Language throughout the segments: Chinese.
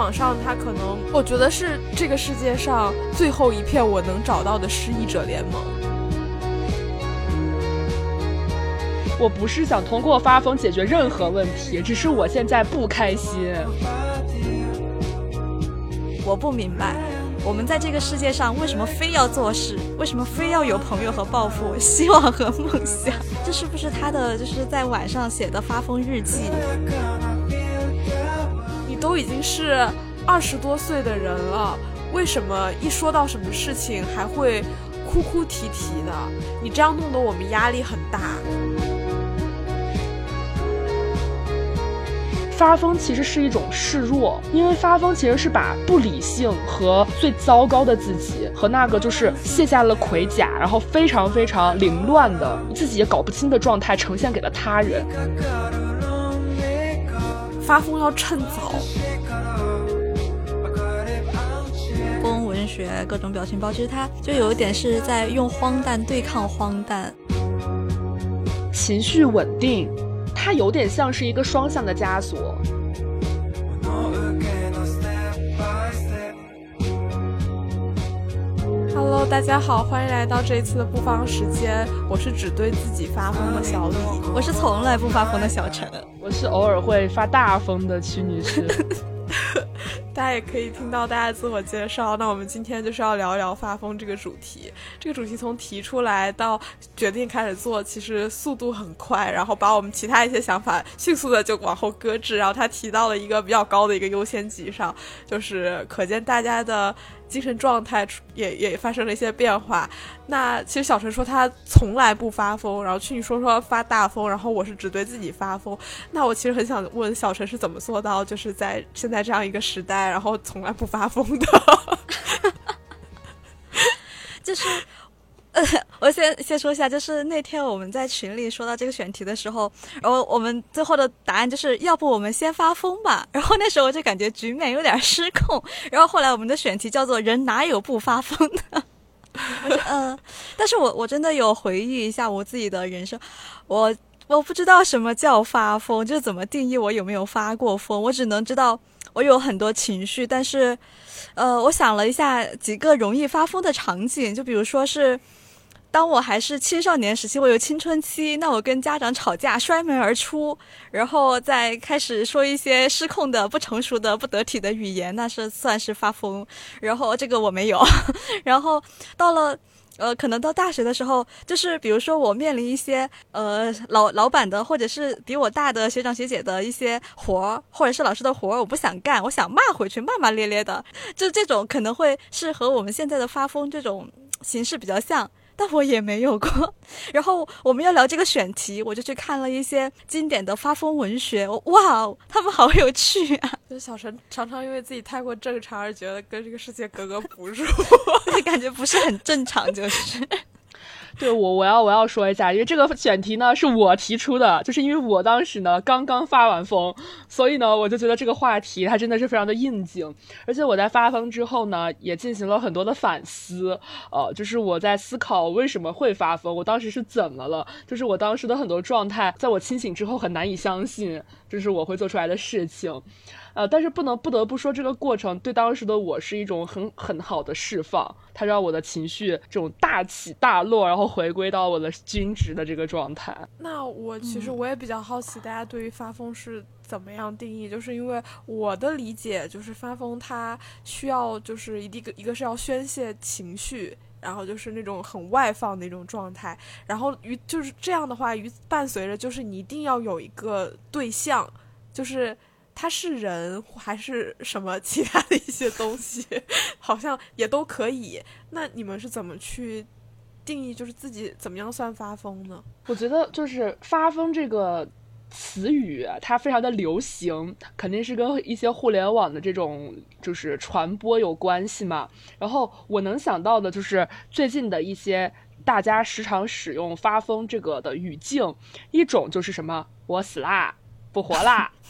网上，他可能我觉得是这个世界上最后一片我能找到的失忆者联盟。我不是想通过发疯解决任何问题，只是我现在不开心。我不明白，我们在这个世界上为什么非要做事？为什么非要有朋友和抱负、希望和梦想？这是不是他的就是在晚上写的发疯日记？你都已经是二十多岁的人了，为什么一说到什么事情还会哭哭啼啼的？你这样弄得我们压力很大。发疯其实是一种示弱，因为发疯其实是把不理性和最糟糕的自己，和那个就是卸下了盔甲，然后非常非常凌乱的自己也搞不清的状态呈现给了他人。发疯要趁早。学各种表情包，其实它就有一点是在用荒诞对抗荒诞，情绪稳定。它有点像是一个双向的枷锁。Hello，大家好，欢迎来到这一次的不方时间。我是只对自己发疯的小李，我是从来不发疯的小陈，我是偶尔会发大疯的曲女士。大家也可以听到大家自我介绍。那我们今天就是要聊一聊发疯这个主题。这个主题从提出来到决定开始做，其实速度很快，然后把我们其他一些想法迅速的就往后搁置。然后他提到了一个比较高的一个优先级上，就是可见大家的。精神状态也也发生了一些变化。那其实小陈说他从来不发疯，然后去你说说发大疯，然后我是只对自己发疯。那我其实很想问小陈是怎么做到，就是在现在这样一个时代，然后从来不发疯的？就是。呃，我先先说一下，就是那天我们在群里说到这个选题的时候，然后我们最后的答案就是要不我们先发疯吧。然后那时候我就感觉局面有点失控。然后后来我们的选题叫做“人哪有不发疯的”。嗯，但是我我真的有回忆一下我自己的人生，我我不知道什么叫发疯，就怎么定义我有没有发过疯。我只能知道我有很多情绪，但是，呃，我想了一下几个容易发疯的场景，就比如说是。当我还是青少年时期，我有青春期，那我跟家长吵架，摔门而出，然后再开始说一些失控的、不成熟的、不得体的语言，那是算是发疯。然后这个我没有。然后到了呃，可能到大学的时候，就是比如说我面临一些呃老老板的或者是比我大的学长学姐的一些活儿，或者是老师的活儿，我不想干，我想骂回去，骂骂咧咧的，就这种可能会是和我们现在的发疯这种形式比较像。但我也没有过。然后我们要聊这个选题，我就去看了一些经典的发疯文学。哇，他们好有趣啊！就是小陈常常因为自己太过正常而觉得跟这个世界格格不入，就感觉不是很正常，就是。对我，我要我要说一下，因为这个选题呢是我提出的，就是因为我当时呢刚刚发完疯，所以呢我就觉得这个话题它真的是非常的应景，而且我在发疯之后呢也进行了很多的反思，呃，就是我在思考为什么会发疯，我当时是怎么了，就是我当时的很多状态，在我清醒之后很难以相信，这是我会做出来的事情。呃，但是不能不得不说，这个过程对当时的我是一种很很好的释放，它让我的情绪这种大起大落，然后回归到我的均值的这个状态。那我其实我也比较好奇，大家对于发疯是怎么样定义？就是因为我的理解，就是发疯它需要就是一个一个是要宣泄情绪，然后就是那种很外放的一种状态，然后与就是这样的话，与伴随着就是你一定要有一个对象，就是。他是人还是什么其他的一些东西，好像也都可以。那你们是怎么去定义，就是自己怎么样算发疯呢？我觉得就是“发疯”这个词语，它非常的流行，肯定是跟一些互联网的这种就是传播有关系嘛。然后我能想到的就是最近的一些大家时常使用“发疯”这个的语境，一种就是什么“我死啦，不活啦 ”。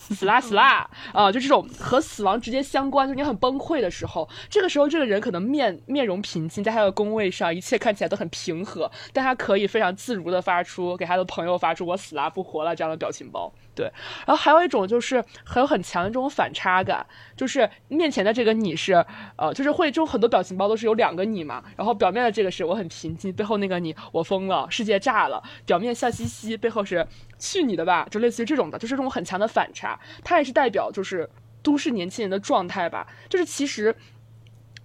死啦死啦啊！就这种和死亡直接相关，就你很崩溃的时候，这个时候这个人可能面面容平静，在他的工位上，一切看起来都很平和，但他可以非常自如的发出给他的朋友发出“我死啦不活了”这样的表情包。对，然后还有一种就是很有很强的这种反差感，就是面前的这个你是，呃，就是会这种很多表情包都是有两个你嘛，然后表面的这个是我很平静，背后那个你我疯了，世界炸了，表面笑嘻嘻，背后是去你的吧，就类似于这种的，就是这种很强的反差，它也是代表就是都市年轻人的状态吧，就是其实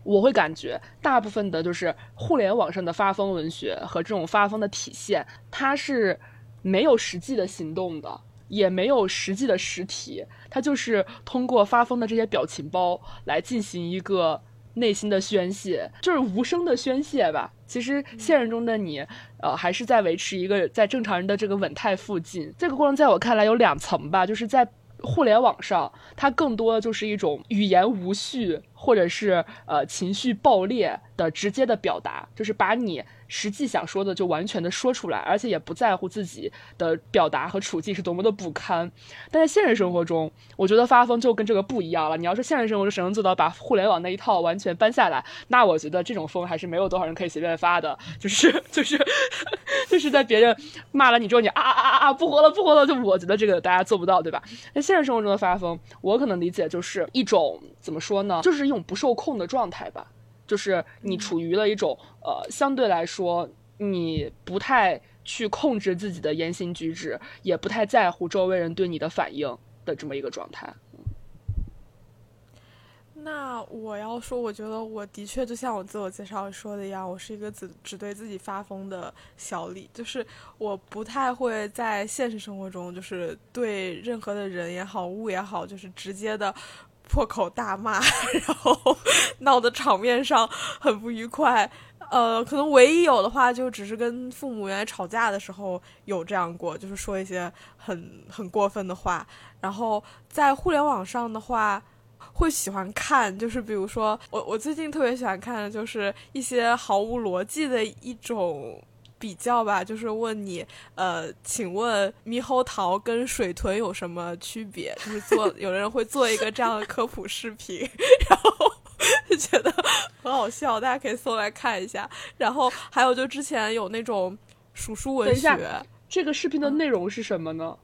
我会感觉大部分的就是互联网上的发疯文学和这种发疯的体现，它是没有实际的行动的。也没有实际的实体，它就是通过发疯的这些表情包来进行一个内心的宣泄，就是无声的宣泄吧。其实现实中的你，呃，还是在维持一个在正常人的这个稳态附近。这个过程在我看来有两层吧，就是在互联网上，它更多的就是一种语言无序或者是呃情绪爆裂的直接的表达，就是把你。实际想说的就完全的说出来，而且也不在乎自己的表达和处境是多么的不堪。但在现实生活中，我觉得发疯就跟这个不一样了。你要说现实生活中谁能做到把互联网那一套完全搬下来，那我觉得这种疯还是没有多少人可以随便发的。就是就是就是在别人骂了你之后，你啊啊啊啊不活了不活了，就我觉得这个大家做不到，对吧？在现实生活中的发疯，我可能理解就是一种怎么说呢，就是用种不受控的状态吧。就是你处于了一种呃，相对来说，你不太去控制自己的言行举止，也不太在乎周围人对你的反应的这么一个状态。那我要说，我觉得我的确就像我自我介绍说的一样，我是一个只只对自己发疯的小李，就是我不太会在现实生活中，就是对任何的人也好，物也好，就是直接的。破口大骂，然后闹得场面上很不愉快。呃，可能唯一有的话，就只是跟父母原来吵架的时候有这样过，就是说一些很很过分的话。然后在互联网上的话，会喜欢看，就是比如说我我最近特别喜欢看的就是一些毫无逻辑的一种。比较吧，就是问你，呃，请问猕猴桃跟水豚有什么区别？就是做 有的人会做一个这样的科普视频，然后就觉得很好笑，大家可以搜来看一下。然后还有就之前有那种数数文学，这个视频的内容是什么呢？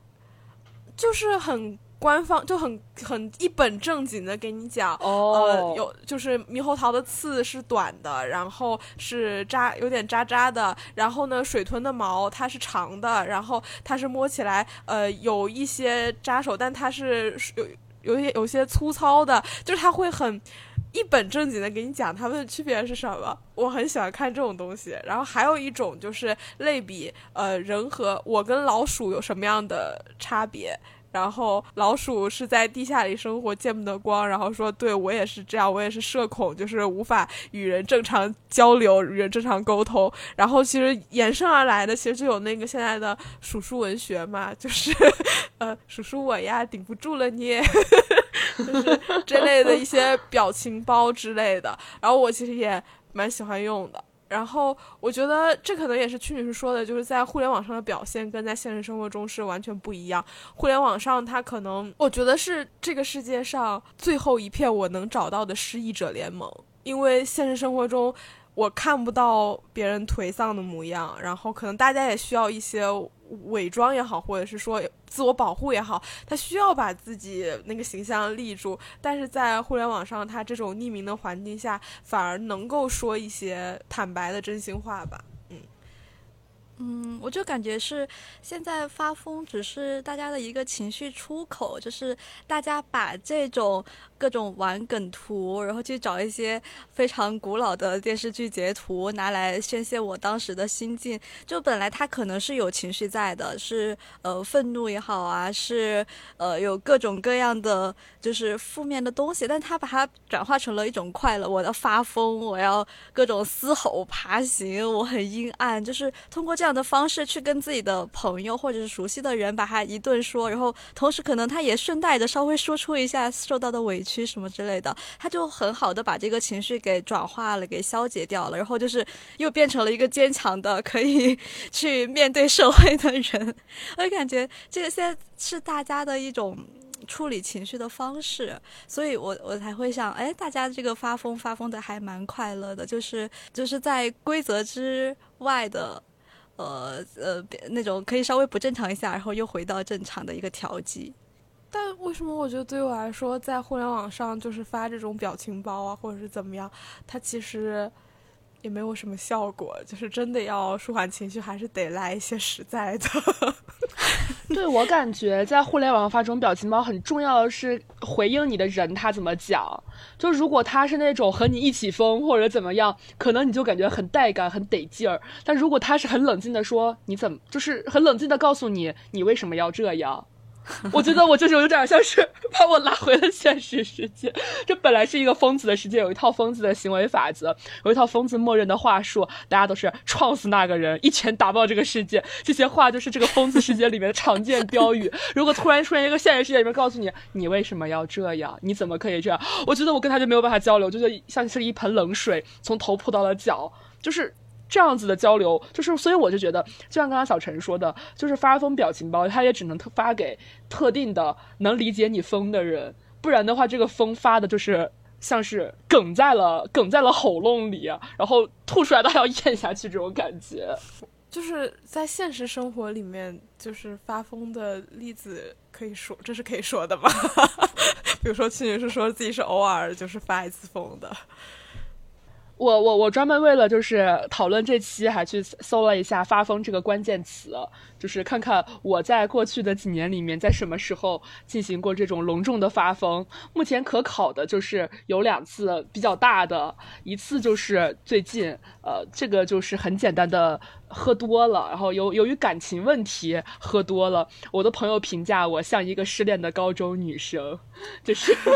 就是很。官方就很很一本正经的给你讲，呃，有就是猕猴桃的刺是短的，然后是扎有点扎扎的，然后呢，水豚的毛它是长的，然后它是摸起来呃有一些扎手，但它是有有些有些粗糙的，就是它会很一本正经的给你讲它们的区别是什么。我很喜欢看这种东西，然后还有一种就是类比，呃，人和我跟老鼠有什么样的差别。然后老鼠是在地下里生活，见不得光。然后说：“对我也是这样，我也是社恐，就是无法与人正常交流，与人正常沟通。”然后其实延伸而来的，其实就有那个现在的鼠叔文学嘛，就是呃，鼠叔我呀，顶不住了你，就是这类的一些表情包之类的。然后我其实也蛮喜欢用的。然后我觉得这可能也是曲女士说的，就是在互联网上的表现跟在现实生活中是完全不一样。互联网上，它可能我觉得是这个世界上最后一片我能找到的失意者联盟，因为现实生活中。我看不到别人颓丧的模样，然后可能大家也需要一些伪装也好，或者是说自我保护也好，他需要把自己那个形象立住。但是在互联网上，他这种匿名的环境下，反而能够说一些坦白的真心话吧。嗯，我就感觉是现在发疯只是大家的一个情绪出口，就是大家把这种各种玩梗图，然后去找一些非常古老的电视剧截图拿来宣泄我当时的心境。就本来他可能是有情绪在的，是呃愤怒也好啊，是呃有各种各样的就是负面的东西，但他把它转化成了一种快乐。我要发疯，我要各种嘶吼爬行，我很阴暗，就是通过这样。的方式去跟自己的朋友或者是熟悉的人把他一顿说，然后同时可能他也顺带着稍微说出一下受到的委屈什么之类的，他就很好的把这个情绪给转化了，给消解掉了，然后就是又变成了一个坚强的可以 去面对社会的人。我感觉这个现在是大家的一种处理情绪的方式，所以我我才会想，哎，大家这个发疯发疯的还蛮快乐的，就是就是在规则之外的。呃呃那种可以稍微不正常一下，然后又回到正常的一个调剂。但为什么我觉得对我来说，在互联网上就是发这种表情包啊，或者是怎么样，它其实也没有什么效果。就是真的要舒缓情绪，还是得来一些实在的。对我感觉，在互联网发这种表情包，很重要的是回应你的人他怎么讲。就如果他是那种和你一起疯或者怎么样，可能你就感觉很带感、很得劲儿。但如果他是很冷静的说，你怎么就是很冷静的告诉你，你为什么要这样？我觉得我就是有点像是 把我拉回了现实世界。这本来是一个疯子的世界，有一套疯子的行为法则，有一套疯子默认的话术，大家都是撞死那个人，一拳打爆这个世界。这些话就是这个疯子世界里面的常见标语。如果突然出现一个现实世界里面告诉你，你为什么要这样？你怎么可以这样？我觉得我跟他就没有办法交流，就是像是一盆冷水从头扑到了脚，就是。这样子的交流，就是所以我就觉得，就像刚刚小陈说的，就是发疯表情包，他也只能特发给特定的能理解你疯的人，不然的话，这个疯发的就是像是梗在了梗在了喉咙里，然后吐出来都要咽下去这种感觉。就是在现实生活里面，就是发疯的例子可以说，这是可以说的吗？比如说，青女是说自己是偶尔就是发一次疯的。我我我专门为了就是讨论这期，还去搜了一下“发疯”这个关键词，就是看看我在过去的几年里面，在什么时候进行过这种隆重的发疯。目前可考的就是有两次比较大的，一次就是最近，呃，这个就是很简单的喝多了，然后由由于感情问题喝多了。我的朋友评价我像一个失恋的高中女生，就是。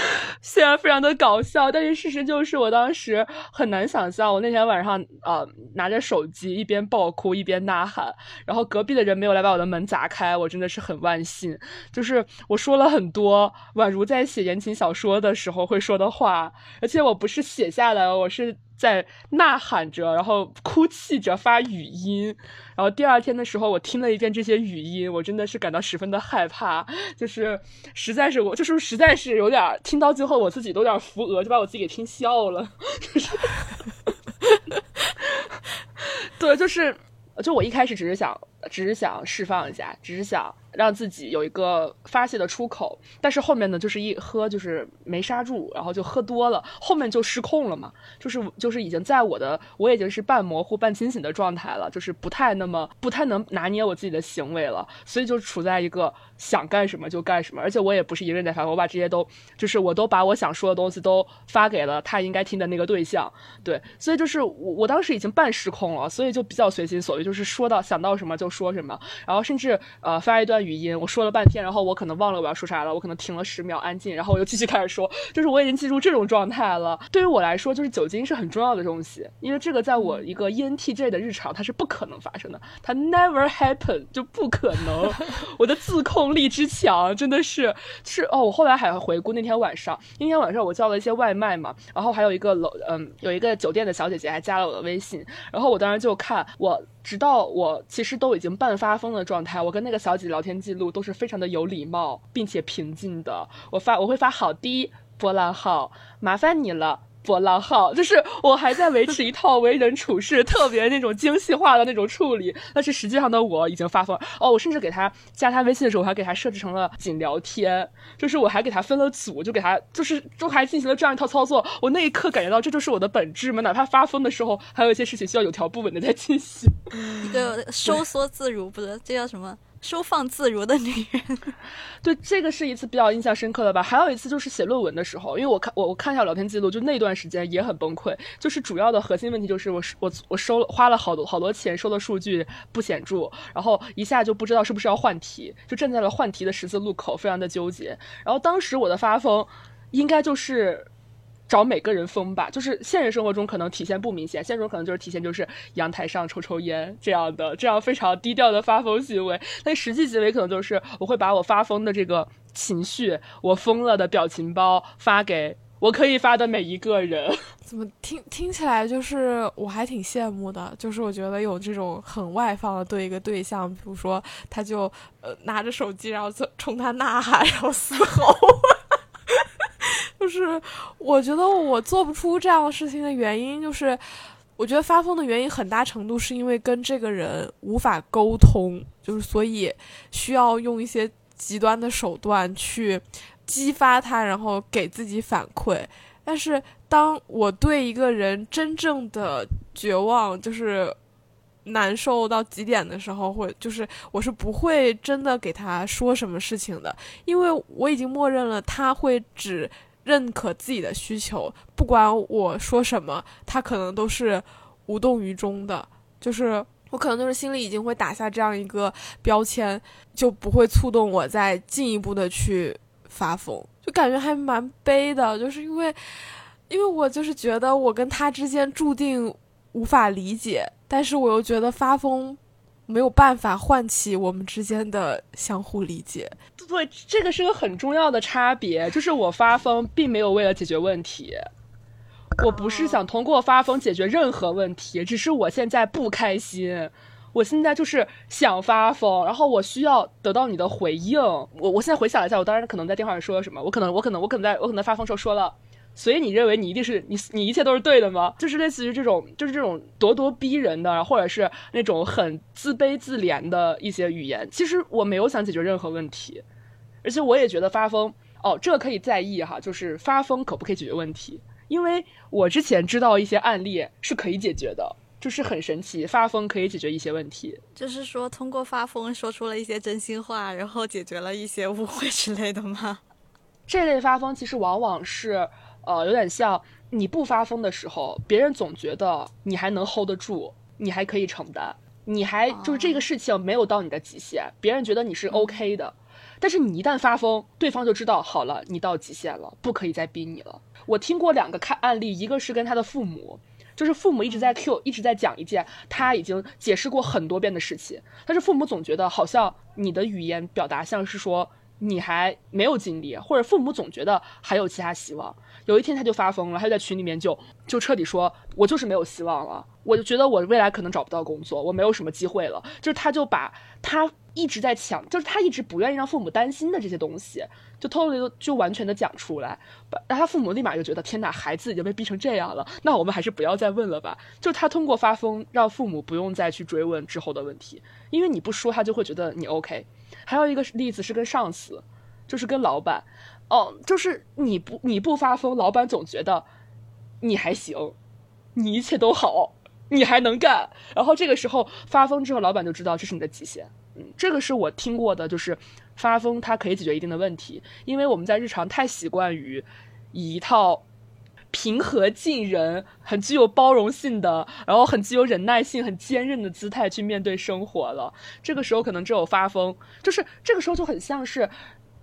虽然非常的搞笑，但是事实就是我当时很难想象，我那天晚上呃拿着手机一边爆哭一边呐喊，然后隔壁的人没有来把我的门砸开，我真的是很万幸。就是我说了很多宛如在写言情小说的时候会说的话，而且我不是写下来，我是。在呐喊着，然后哭泣着发语音，然后第二天的时候，我听了一遍这些语音，我真的是感到十分的害怕，就是实在是我就是实在是有点听到最后，我自己都有点扶额，就把我自己给听笑了，就是，对，就是就我一开始只是想，只是想释放一下，只是想。让自己有一个发泄的出口，但是后面呢，就是一喝就是没刹住，然后就喝多了，后面就失控了嘛，就是就是已经在我的我已经是半模糊半清醒的状态了，就是不太那么不太能拿捏我自己的行为了，所以就处在一个想干什么就干什么，而且我也不是一个人在发，我把这些都就是我都把我想说的东西都发给了他应该听的那个对象，对，所以就是我我当时已经半失控了，所以就比较随心所欲，就是说到想到什么就说什么，然后甚至呃发一段。语音我说了半天，然后我可能忘了我要说啥了，我可能停了十秒安静，然后我又继续开始说，就是我已经进入这种状态了。对于我来说，就是酒精是很重要的东西，因为这个在我一个 ENTJ 的日常它是不可能发生的，它 never happen 就不可能。我的自控力之强真的是是哦，我后来还回顾那天晚上，那天晚上我叫了一些外卖嘛，然后还有一个楼嗯有一个酒店的小姐姐还加了我的微信，然后我当时就看我。直到我其实都已经半发疯的状态，我跟那个小姐聊天记录都是非常的有礼貌并且平静的。我发我会发好滴波浪号，麻烦你了。波浪号就是我还在维持一套为人处事特别那种精细化的那种处理，但是实际上的我已经发疯哦。我甚至给他加他微信的时候，我还给他设置成了仅聊天，就是我还给他分了组，就给他就是就还进行了这样一套操作。我那一刻感觉到这就是我的本质嘛，哪怕发疯的时候，还有一些事情需要有条不紊的在进行，一个收缩自如，不是这叫什么？收放自如的女人，对这个是一次比较印象深刻的吧。还有一次就是写论文的时候，因为我看我我看一下聊天记录，就那段时间也很崩溃。就是主要的核心问题就是我我我收了花了好多好多钱，收的数据不显著，然后一下就不知道是不是要换题，就站在了换题的十字路口，非常的纠结。然后当时我的发疯，应该就是。找每个人疯吧，就是现实生活中可能体现不明显，现实中可能就是体现就是阳台上抽抽烟这样的，这样非常低调的发疯行为。但实际行为可能就是我会把我发疯的这个情绪，我疯了的表情包发给我可以发的每一个人。怎么听听起来就是我还挺羡慕的，就是我觉得有这种很外放的对一个对象，比如说他就呃拿着手机，然后冲他呐喊，然后嘶吼。就是我觉得我做不出这样的事情的原因，就是我觉得发疯的原因很大程度是因为跟这个人无法沟通，就是所以需要用一些极端的手段去激发他，然后给自己反馈。但是当我对一个人真正的绝望，就是难受到极点的时候，会就是我是不会真的给他说什么事情的，因为我已经默认了他会只认可自己的需求，不管我说什么，他可能都是无动于衷的。就是我可能就是心里已经会打下这样一个标签，就不会触动我再进一步的去发疯。就感觉还蛮悲的，就是因为，因为我就是觉得我跟他之间注定无法理解，但是我又觉得发疯没有办法唤起我们之间的相互理解。对，这个是个很重要的差别，就是我发疯并没有为了解决问题，我不是想通过发疯解决任何问题，只是我现在不开心。我现在就是想发疯，然后我需要得到你的回应。我我现在回想了一下，我当时可能在电话里说了什么？我可能我可能我可能在我可能发疯时候说了，所以你认为你一定是你你一切都是对的吗？就是类似于这种就是这种咄咄逼人的，或者是那种很自卑自怜的一些语言。其实我没有想解决任何问题，而且我也觉得发疯哦，这个可以在意哈，就是发疯可不可以解决问题？因为我之前知道一些案例是可以解决的。就是很神奇，发疯可以解决一些问题。就是说，通过发疯说出了一些真心话，然后解决了一些误会之类的吗？这类发疯其实往往是，呃，有点像你不发疯的时候，别人总觉得你还能 hold 得住，你还可以承担，你还就是这个事情没有到你的极限，别人觉得你是 OK 的。但是你一旦发疯，对方就知道好了，你到极限了，不可以再逼你了。我听过两个看案例，一个是跟他的父母。就是父母一直在 Q，一直在讲一件他已经解释过很多遍的事情，但是父母总觉得好像你的语言表达像是说你还没有尽力，或者父母总觉得还有其他希望。有一天他就发疯了，他就在群里面就就彻底说：“我就是没有希望了，我就觉得我未来可能找不到工作，我没有什么机会了。”就是他就把他一直在抢，就是他一直不愿意让父母担心的这些东西。就偷偷就完全的讲出来，然后他父母立马就觉得天哪，孩子已经被逼成这样了，那我们还是不要再问了吧。就是他通过发疯，让父母不用再去追问之后的问题，因为你不说，他就会觉得你 OK。还有一个例子是跟上司，就是跟老板，哦，就是你不你不发疯，老板总觉得你还行，你一切都好，你还能干。然后这个时候发疯之后，老板就知道这是你的极限。嗯，这个是我听过的，就是。发疯，它可以解决一定的问题，因为我们在日常太习惯于以一套平和近人、很具有包容性的，然后很具有忍耐性、很坚韧的姿态去面对生活了。这个时候可能只有发疯，就是这个时候就很像是，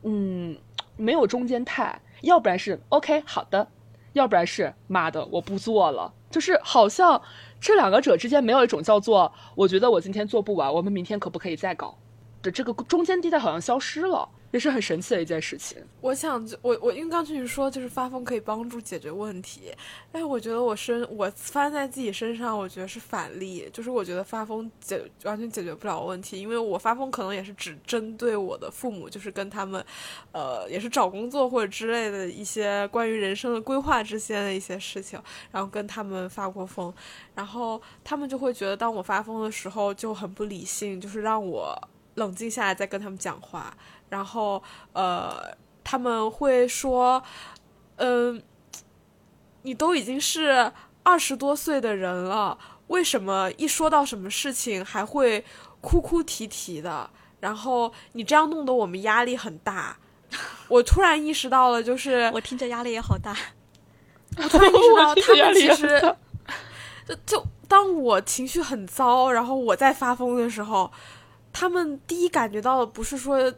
嗯，没有中间态，要不然是 OK 好的，要不然是妈的我不做了，就是好像这两个者之间没有一种叫做我觉得我今天做不完，我们明天可不可以再搞？的这个中间地带好像消失了，也是很神奇的一件事情。我想，我我因为刚听你说，就是发疯可以帮助解决问题，但是我觉得我身我发生在自己身上，我觉得是反例，就是我觉得发疯解完全解决不了问题，因为我发疯可能也是只针对我的父母，就是跟他们，呃，也是找工作或者之类的一些关于人生的规划之间的一些事情，然后跟他们发过疯，然后他们就会觉得当我发疯的时候就很不理性，就是让我。冷静下来再跟他们讲话，然后呃，他们会说，嗯，你都已经是二十多岁的人了，为什么一说到什么事情还会哭哭啼啼的？然后你这样弄得我们压力很大。我突然意识到了，就是我听着压力也好大。我突然意识到，他们其实 就就当我情绪很糟，然后我在发疯的时候。他们第一感觉到的不是说，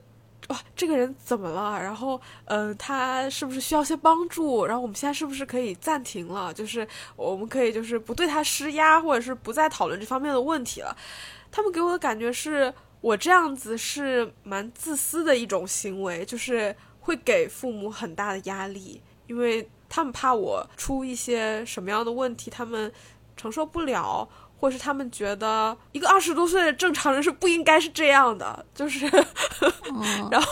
哇，这个人怎么了？然后，嗯，他是不是需要些帮助？然后我们现在是不是可以暂停了？就是我们可以就是不对他施压，或者是不再讨论这方面的问题了。他们给我的感觉是我这样子是蛮自私的一种行为，就是会给父母很大的压力，因为他们怕我出一些什么样的问题，他们承受不了。或是他们觉得一个二十多岁的正常人是不应该是这样的，就是，然后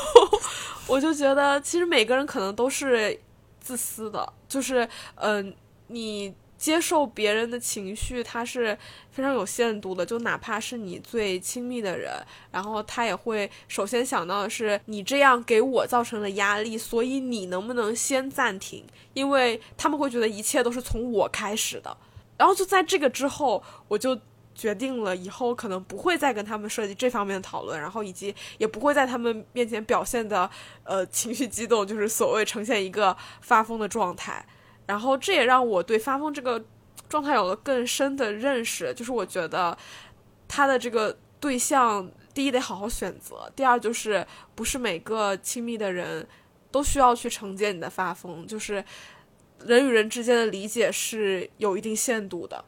我就觉得其实每个人可能都是自私的，就是嗯，你接受别人的情绪，他是非常有限度的。就哪怕是你最亲密的人，然后他也会首先想到的是你这样给我造成了压力，所以你能不能先暂停？因为他们会觉得一切都是从我开始的。然后就在这个之后，我就决定了以后可能不会再跟他们涉及这方面的讨论，然后以及也不会在他们面前表现的呃情绪激动，就是所谓呈现一个发疯的状态。然后这也让我对发疯这个状态有了更深的认识，就是我觉得他的这个对象，第一得好好选择，第二就是不是每个亲密的人都需要去承接你的发疯，就是人与人之间的理解是有一定限度的，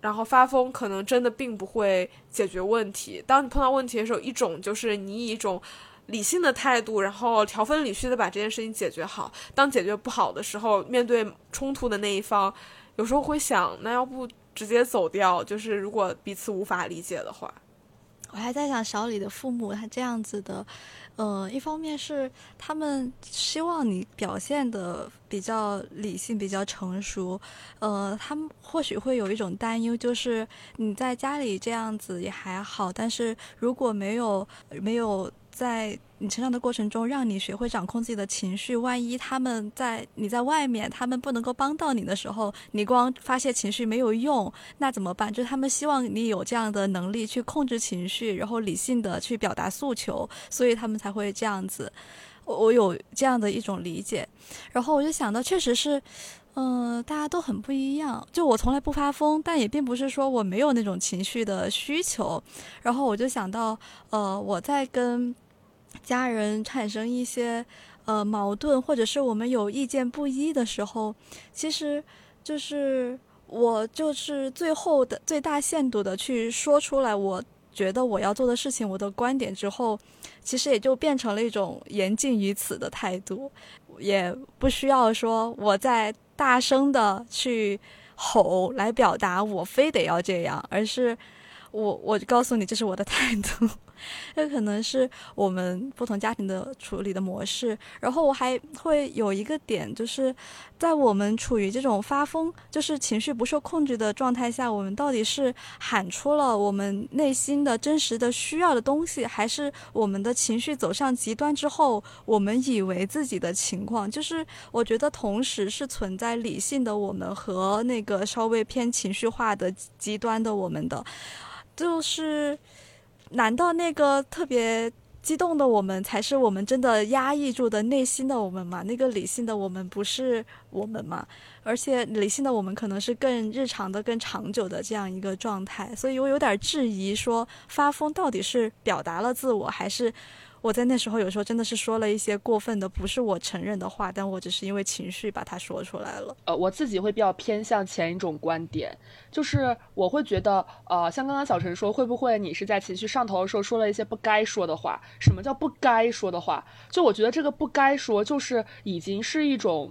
然后发疯可能真的并不会解决问题。当你碰到问题的时候，一种就是你以一种。理性的态度，然后条分缕析的把这件事情解决好。当解决不好的时候，面对冲突的那一方，有时候会想，那要不直接走掉？就是如果彼此无法理解的话，我还在想小李的父母他这样子的，呃，一方面是他们希望你表现的比较理性、比较成熟，呃，他们或许会有一种担忧，就是你在家里这样子也还好，但是如果没有没有。在你成长的过程中，让你学会掌控自己的情绪。万一他们在你在外面，他们不能够帮到你的时候，你光发泄情绪没有用，那怎么办？就是他们希望你有这样的能力去控制情绪，然后理性的去表达诉求，所以他们才会这样子。我我有这样的一种理解，然后我就想到，确实是，嗯，大家都很不一样。就我从来不发疯，但也并不是说我没有那种情绪的需求。然后我就想到，呃，我在跟。家人产生一些呃矛盾，或者是我们有意见不一的时候，其实就是我就是最后的最大限度的去说出来，我觉得我要做的事情，我的观点之后，其实也就变成了一种言尽于此的态度，也不需要说我在大声的去吼来表达我非得要这样，而是我我告诉你这是我的态度。这可能是我们不同家庭的处理的模式。然后我还会有一个点，就是在我们处于这种发疯，就是情绪不受控制的状态下，我们到底是喊出了我们内心的真实的需要的东西，还是我们的情绪走向极端之后，我们以为自己的情况？就是我觉得同时是存在理性的我们和那个稍微偏情绪化的极端的我们的，就是。难道那个特别激动的我们才是我们真的压抑住的内心的我们吗？那个理性的我们不是我们吗？而且理性的我们可能是更日常的、更长久的这样一个状态，所以我有点质疑，说发疯到底是表达了自我还是？我在那时候有时候真的是说了一些过分的，不是我承认的话，但我只是因为情绪把它说出来了。呃，我自己会比较偏向前一种观点，就是我会觉得，呃，像刚刚小陈说，会不会你是在情绪上头的时候说了一些不该说的话？什么叫不该说的话？就我觉得这个不该说，就是已经是一种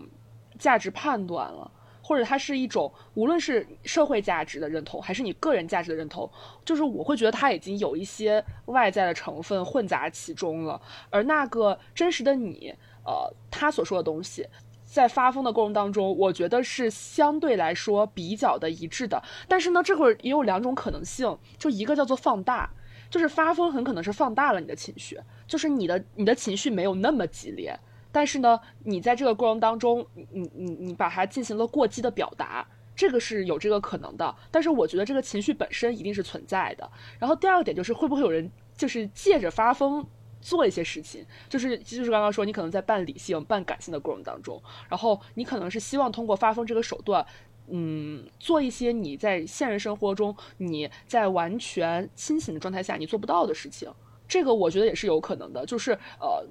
价值判断了。或者它是一种，无论是社会价值的认同，还是你个人价值的认同，就是我会觉得它已经有一些外在的成分混杂其中了。而那个真实的你，呃，他所说的东西，在发疯的过程当中，我觉得是相对来说比较的一致的。但是呢，这会儿也有两种可能性，就一个叫做放大，就是发疯很可能是放大了你的情绪，就是你的你的情绪没有那么激烈。但是呢，你在这个过程当中，你你你把它进行了过激的表达，这个是有这个可能的。但是我觉得这个情绪本身一定是存在的。然后第二个点就是会不会有人就是借着发疯做一些事情，就是就是刚刚说你可能在半理性半感性的过程当中，然后你可能是希望通过发疯这个手段，嗯，做一些你在现实生活中你在完全清醒的状态下你做不到的事情。这个我觉得也是有可能的，就是呃。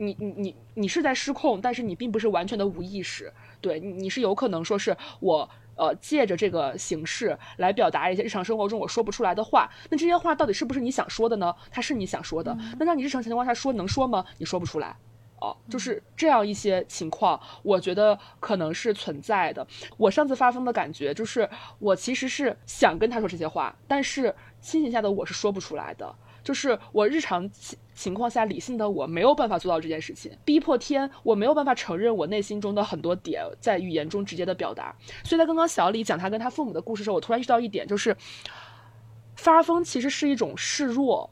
你你你你是在失控，但是你并不是完全的无意识，对，你是有可能说是我呃借着这个形式来表达一些日常生活中我说不出来的话，那这些话到底是不是你想说的呢？它是你想说的，那让你日常情况下说能说吗？你说不出来，哦，就是这样一些情况，我觉得可能是存在的。我上次发疯的感觉就是我其实是想跟他说这些话，但是心情下的我是说不出来的。就是我日常情情况下理性的我没有办法做到这件事情，逼迫天我没有办法承认我内心中的很多点在语言中直接的表达。所以在刚刚小李讲他跟他父母的故事时候，我突然意识到一点，就是发疯其实是一种示弱。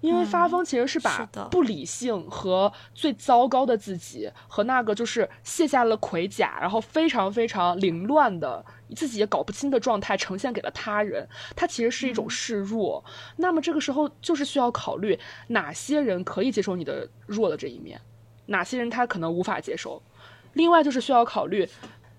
因为发疯其实是把不理性和最糟糕的自己和那个就是卸下了盔甲，然后非常非常凌乱的自己也搞不清的状态呈现给了他人，它其实是一种示弱。那么这个时候就是需要考虑哪些人可以接受你的弱的这一面，哪些人他可能无法接受。另外就是需要考虑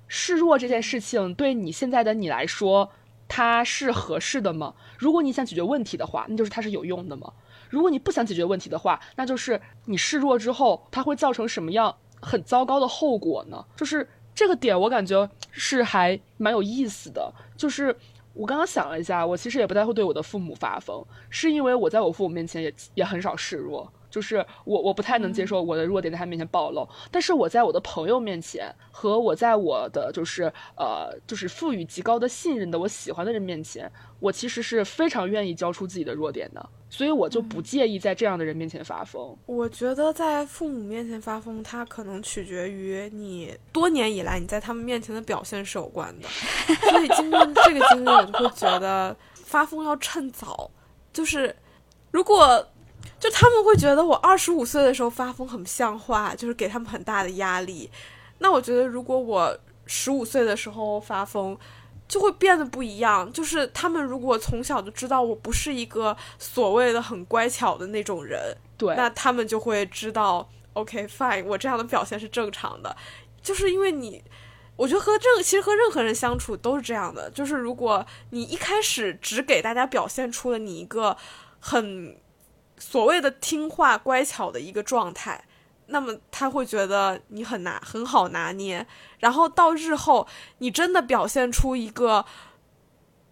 示弱这件事情对你现在的你来说它是合适的吗？如果你想解决问题的话，那就是它是有用的吗？如果你不想解决问题的话，那就是你示弱之后，它会造成什么样很糟糕的后果呢？就是这个点，我感觉是还蛮有意思的。就是我刚刚想了一下，我其实也不太会对我的父母发疯，是因为我在我父母面前也也很少示弱。就是我我不太能接受我的弱点在他面前暴露，但是我在我的朋友面前和我在我的就是呃就是赋予极高的信任的我喜欢的人面前，我其实是非常愿意交出自己的弱点的，所以我就不介意在这样的人面前发疯。我觉得在父母面前发疯，它可能取决于你多年以来你在他们面前的表现是有关的，所以经过这个经历，我就会觉得发疯要趁早，就是如果。就他们会觉得我二十五岁的时候发疯很不像话，就是给他们很大的压力。那我觉得如果我十五岁的时候发疯，就会变得不一样。就是他们如果从小就知道我不是一个所谓的很乖巧的那种人，对，那他们就会知道，OK fine，我这样的表现是正常的。就是因为你，我觉得和任其实和任何人相处都是这样的。就是如果你一开始只给大家表现出了你一个很。所谓的听话乖巧的一个状态，那么他会觉得你很拿很好拿捏，然后到日后你真的表现出一个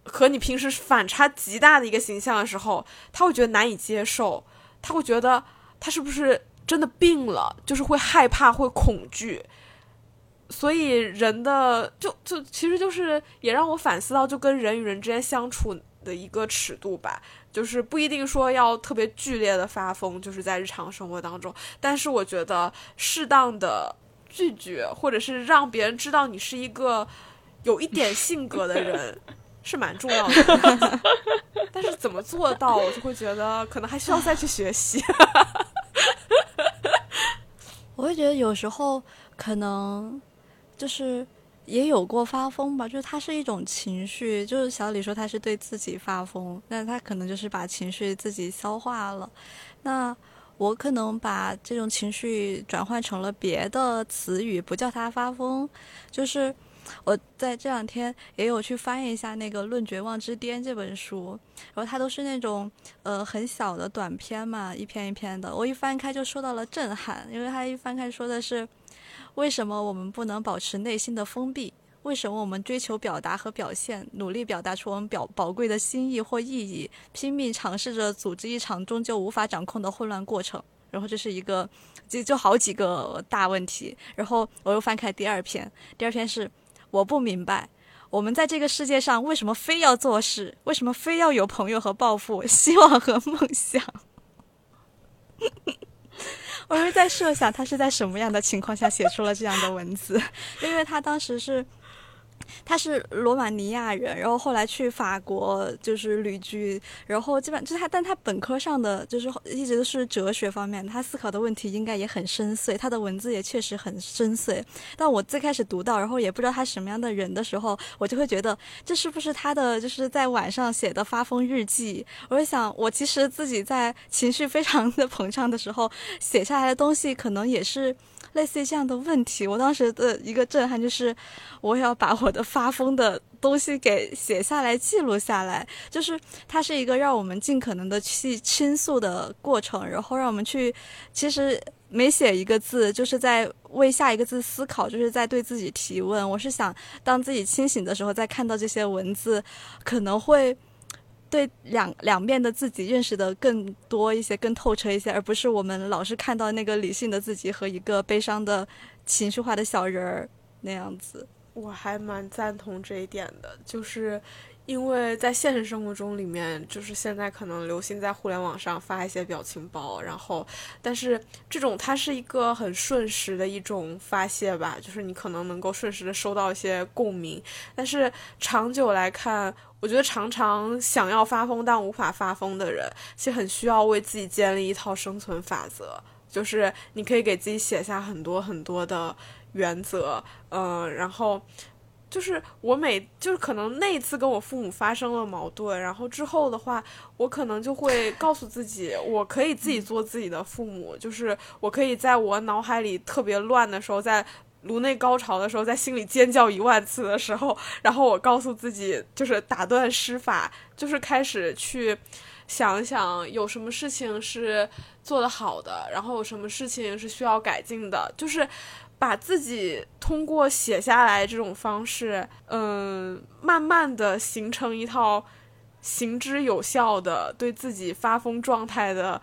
和你平时反差极大的一个形象的时候，他会觉得难以接受，他会觉得他是不是真的病了，就是会害怕会恐惧，所以人的就就其实就是也让我反思到，就跟人与人之间相处的一个尺度吧。就是不一定说要特别剧烈的发疯，就是在日常生活当中。但是我觉得适当的拒绝，或者是让别人知道你是一个有一点性格的人，是蛮重要的。但是怎么做到，我就会觉得可能还需要再去 学习。我会觉得有时候可能就是。也有过发疯吧，就是它是一种情绪，就是小李说他是对自己发疯，那他可能就是把情绪自己消化了。那我可能把这种情绪转换成了别的词语，不叫他发疯。就是我在这两天也有去翻一下那个《论绝望之巅》这本书，然后它都是那种呃很小的短篇嘛，一篇一篇的。我一翻开就受到了震撼，因为它一翻开说的是。为什么我们不能保持内心的封闭？为什么我们追求表达和表现，努力表达出我们表宝贵的心意或意义，拼命尝试着组织一场终究无法掌控的混乱过程？然后这是一个，就就好几个大问题。然后我又翻开第二篇，第二篇是我不明白，我们在这个世界上为什么非要做事？为什么非要有朋友和抱负、希望和梦想？我是在设想他是在什么样的情况下写出了这样的文字，因为他当时是。他是罗马尼亚人，然后后来去法国就是旅居，然后基本就是他，但他本科上的就是一直都是哲学方面，他思考的问题应该也很深邃，他的文字也确实很深邃。但我最开始读到，然后也不知道他什么样的人的时候，我就会觉得这是不是他的就是在晚上写的发疯日记？我就想，我其实自己在情绪非常的 膨胀的时候写下来的东西，可能也是。类似于这样的问题，我当时的一个震撼就是，我要把我的发疯的东西给写下来、记录下来。就是它是一个让我们尽可能的去倾诉的过程，然后让我们去，其实每写一个字，就是在为下一个字思考，就是在对自己提问。我是想，当自己清醒的时候，再看到这些文字，可能会。对两两面的自己认识的更多一些，更透彻一些，而不是我们老是看到那个理性的自己和一个悲伤的情绪化的小人儿那样子。我还蛮赞同这一点的，就是因为在现实生活中里面，就是现在可能流行在互联网上发一些表情包，然后，但是这种它是一个很瞬时的一种发泄吧，就是你可能能够瞬时的收到一些共鸣，但是长久来看，我觉得常常想要发疯但无法发疯的人，其实很需要为自己建立一套生存法则，就是你可以给自己写下很多很多的原则，嗯，然后。就是我每就是可能那一次跟我父母发生了矛盾，然后之后的话，我可能就会 告诉自己，我可以自己做自己的父母，就是我可以在我脑海里特别乱的时候，在颅内高潮的时候，在心里尖叫一万次的时候，然后我告诉自己，就是打断施法，就是开始去想一想有什么事情是做得好的，然后有什么事情是需要改进的，就是。把自己通过写下来这种方式，嗯，慢慢的形成一套行之有效的对自己发疯状态的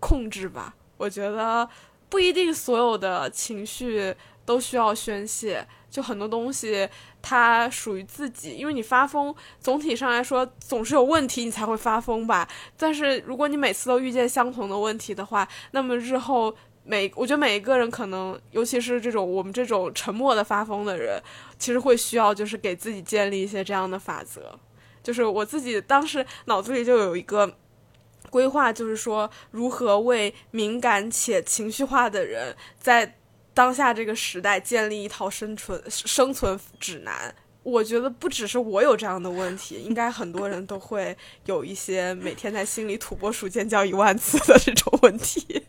控制吧。我觉得不一定所有的情绪都需要宣泄，就很多东西它属于自己。因为你发疯，总体上来说总是有问题，你才会发疯吧。但是如果你每次都遇见相同的问题的话，那么日后。每我觉得每一个人可能，尤其是这种我们这种沉默的发疯的人，其实会需要就是给自己建立一些这样的法则。就是我自己当时脑子里就有一个规划，就是说如何为敏感且情绪化的人在当下这个时代建立一套生存生存指南。我觉得不只是我有这样的问题，应该很多人都会有一些每天在心里土拨鼠尖叫一万次的这种问题。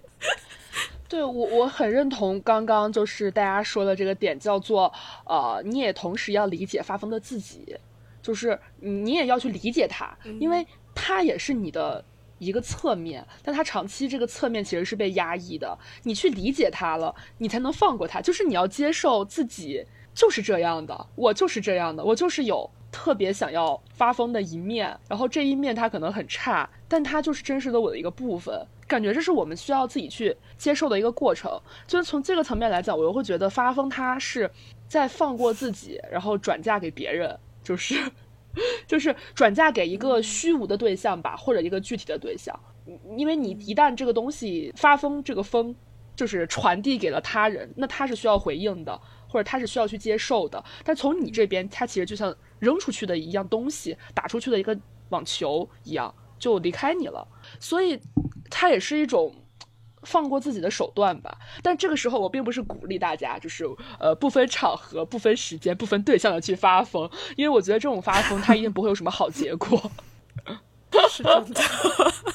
对我我很认同刚刚就是大家说的这个点，叫做呃，你也同时要理解发疯的自己，就是你也要去理解他，因为他也是你的一个侧面，但他长期这个侧面其实是被压抑的，你去理解他了，你才能放过他，就是你要接受自己就是这样的，我就是这样的，我就是有特别想要发疯的一面，然后这一面他可能很差，但他就是真实的我的一个部分。感觉这是我们需要自己去接受的一个过程。就是从这个层面来讲，我又会觉得发疯，他是在放过自己，然后转嫁给别人，就是 就是转嫁给一个虚无的对象吧，或者一个具体的对象。因为你一旦这个东西发疯，这个疯就是传递给了他人，那他是需要回应的，或者他是需要去接受的。但从你这边，他其实就像扔出去的一样东西，打出去的一个网球一样，就离开你了。所以。它也是一种放过自己的手段吧，但这个时候我并不是鼓励大家，就是呃不分场合、不分时间、不分对象的去发疯，因为我觉得这种发疯它一定不会有什么好结果。是真的。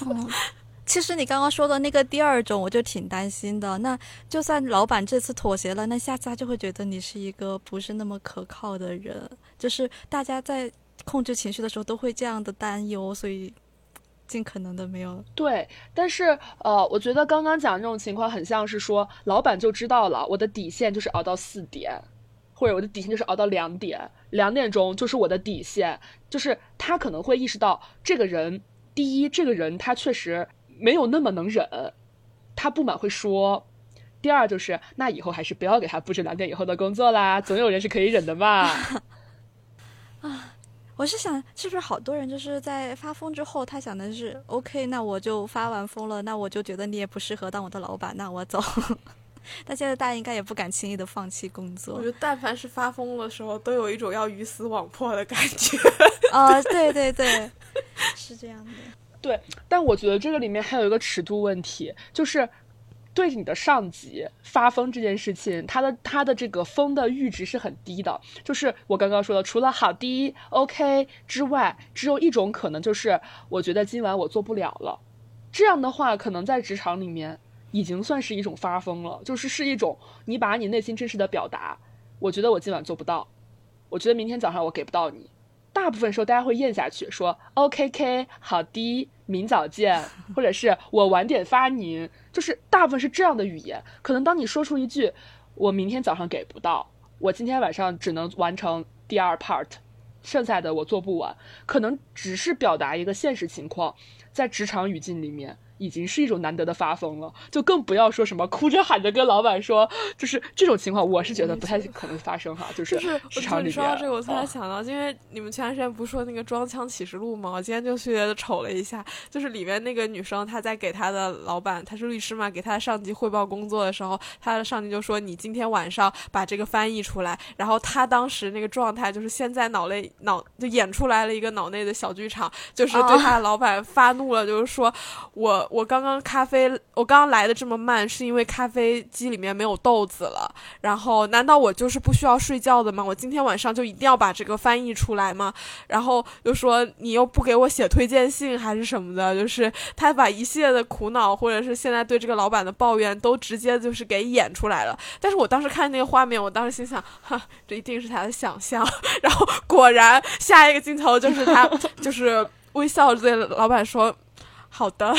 其实你刚刚说的那个第二种，我就挺担心的。那就算老板这次妥协了，那下次他就会觉得你是一个不是那么可靠的人，就是大家在控制情绪的时候都会这样的担忧，所以。尽可能的没有对，但是呃，我觉得刚刚讲这种情况很像是说，老板就知道了我的底线就是熬到四点，或者我的底线就是熬到两点，两点钟就是我的底线，就是他可能会意识到这个人，第一，这个人他确实没有那么能忍，他不满会说；第二，就是那以后还是不要给他布置两点以后的工作啦，总有人是可以忍的嘛。啊。我是想，是不是好多人就是在发疯之后，他想的是，OK，那我就发完疯了，那我就觉得你也不适合当我的老板，那我走。但现在大家应该也不敢轻易的放弃工作。我觉得，但凡是发疯的时候，都有一种要鱼死网破的感觉。啊，对对对，是这样的。对，但我觉得这个里面还有一个尺度问题，就是。对你的上级发疯这件事情，他的他的这个疯的阈值是很低的。就是我刚刚说的，除了好低 OK 之外，只有一种可能，就是我觉得今晚我做不了了。这样的话，可能在职场里面已经算是一种发疯了，就是是一种你把你内心真实的表达。我觉得我今晚做不到，我觉得明天早上我给不到你。大部分时候大家会咽下去，说 OKK 好的，明早见，或者是我晚点发您，就是大部分是这样的语言。可能当你说出一句我明天早上给不到，我今天晚上只能完成第二 part，剩下的我做不完，可能只是表达一个现实情况，在职场语境里面已经是一种难得的发疯了，就更不要说什么哭着喊着跟老板说，就是这种情况，我是觉得不太可能发生哈。就是市场里面，说到这个，我突然想到，因为你们前段时间不是说那个《装腔启示录》吗？我今天就去瞅了一下，就是里面那个女生，她在给她的老板，她是律师嘛，给她的上级汇报工作的时候，她的上级就说：“你今天晚上把这个翻译出来。”然后她当时那个状态，就是现在脑内脑就演出来了一个脑内的小剧场，就是对她的老板发怒了，就是说我。我刚刚咖啡，我刚刚来的这么慢，是因为咖啡机里面没有豆子了。然后，难道我就是不需要睡觉的吗？我今天晚上就一定要把这个翻译出来吗？然后又说你又不给我写推荐信还是什么的，就是他把一系列的苦恼，或者是现在对这个老板的抱怨，都直接就是给演出来了。但是我当时看那个画面，我当时心想，哈，这一定是他的想象。然后果然，下一个镜头就是他，就是微笑对老板说。好的，